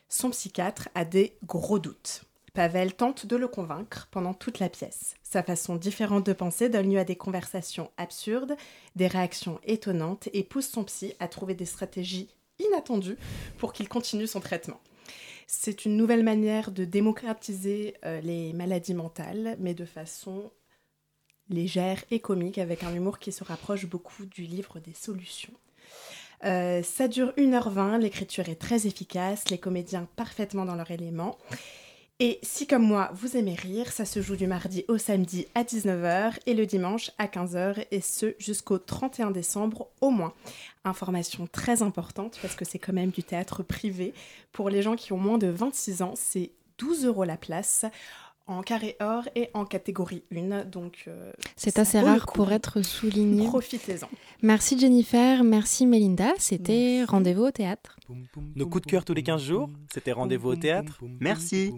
Son psychiatre a des gros doutes. Pavel tente de le convaincre pendant toute la pièce. Sa façon différente de penser donne lieu à des conversations absurdes, des réactions étonnantes et pousse son psy à trouver des stratégies inattendues pour qu'il continue son traitement. C'est une nouvelle manière de démocratiser euh, les maladies mentales, mais de façon légère et comique, avec un humour qui se rapproche beaucoup du livre des solutions. Euh, ça dure 1h20, l'écriture est très efficace, les comédiens parfaitement dans leur élément. Et si comme moi, vous aimez rire, ça se joue du mardi au samedi à 19h et le dimanche à 15h et ce jusqu'au 31 décembre au moins. Information très importante parce que c'est quand même du théâtre privé. Pour les gens qui ont moins de 26 ans, c'est 12 euros la place en carré or et en catégorie 1. Donc, euh, C'est assez rare pour être souligné. Profitez-en. Merci Jennifer, merci Melinda. C'était Rendez-vous au théâtre. Nos coups de cœur tous les 15 jours, c'était rendez-vous au théâtre. Merci.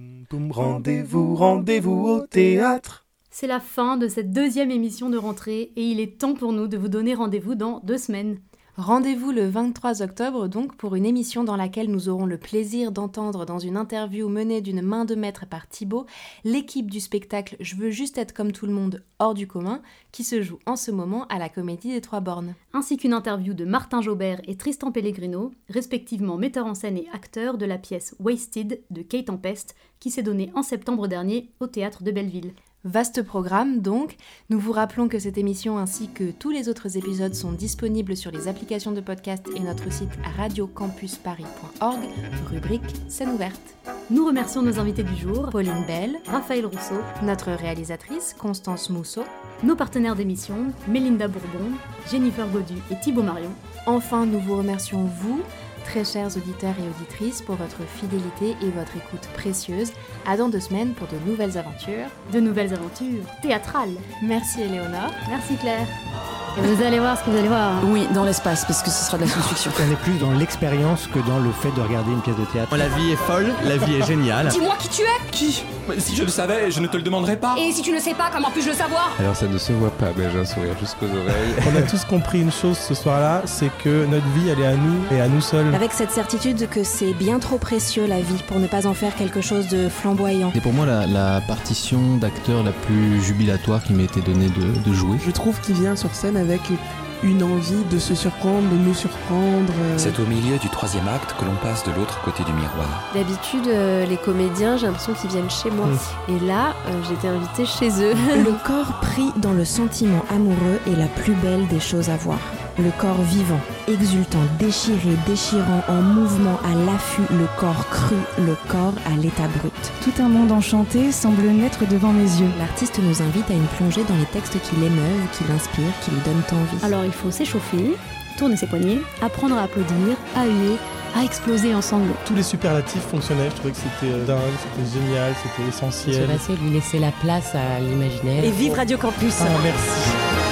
Rendez-vous, rendez-vous au théâtre. C'est la fin de cette deuxième émission de rentrée et il est temps pour nous de vous donner rendez-vous dans deux semaines. Rendez-vous le 23 octobre donc pour une émission dans laquelle nous aurons le plaisir d'entendre dans une interview menée d'une main de maître par Thibaut l'équipe du spectacle Je veux juste être comme tout le monde hors du commun qui se joue en ce moment à la Comédie des Trois Bornes. Ainsi qu'une interview de Martin Jaubert et Tristan Pellegrino, respectivement metteurs en scène et acteurs de la pièce Wasted de Kate Tempest qui s'est donnée en septembre dernier au théâtre de Belleville. Vaste programme donc. Nous vous rappelons que cette émission ainsi que tous les autres épisodes sont disponibles sur les applications de podcast et notre site radiocampusparis.org, rubrique scène ouverte. Nous remercions nos invités du jour, Pauline Bell, Raphaël Rousseau, notre réalisatrice Constance Mousseau, nos partenaires d'émission, Mélinda Bourbon, Jennifer Godu et Thibaut Marion. Enfin, nous vous remercions vous, très chers auditeurs et auditrices, pour votre fidélité et votre écoute précieuse. À dans deux semaines pour de nouvelles aventures. De nouvelles aventures théâtrales. Merci Éléonore. Merci Claire. Et vous allez voir ce que vous allez voir. Oui, dans l'espace, parce que ce sera de la science-fiction. On est plus dans l'expérience que dans le fait de regarder une pièce de théâtre. La vie est folle, la vie est géniale. Dis-moi qui tu es Qui? Si je le savais, je ne te le demanderais pas. Et si tu ne sais pas, comment puis-je le savoir Alors ça ne se voit pas, mais j'ai un sourire jusqu'aux oreilles. On a tous compris une chose ce soir-là, c'est que notre vie, elle est à nous et à nous seuls. Avec cette certitude que c'est bien trop précieux la vie pour ne pas en faire quelque chose de flamboyant. C'est pour moi la, la partition d'acteur la plus jubilatoire qui m'a été donnée de, de jouer. Je trouve qu'il vient sur scène avec une envie de se surprendre, de nous surprendre. euh. C'est au milieu du troisième acte que l'on passe de l'autre côté du miroir. D'habitude, euh, les comédiens, j'ai l'impression qu'ils viennent chez moi. Et là, euh, j'étais invitée chez eux. Le corps pris dans le sentiment amoureux est la plus belle des choses à voir. Le corps vivant, exultant, déchiré, déchirant, en mouvement, à l'affût, le corps cru, le corps à l'état brut. Tout un monde enchanté semble naître devant mes yeux. L'artiste nous invite à une plongée dans les textes qui l'émeuvent, qui l'inspirent, qui lui donnent envie. Alors il faut s'échauffer, tourner ses poignets, apprendre à applaudir, à huer, à exploser en sanglots. Tous les superlatifs fonctionnaient, je trouvais que c'était euh, dingue, c'était génial, c'était essentiel. Se laisser lui laisser la place à l'imaginaire. Et vive Radio Campus Ah, merci.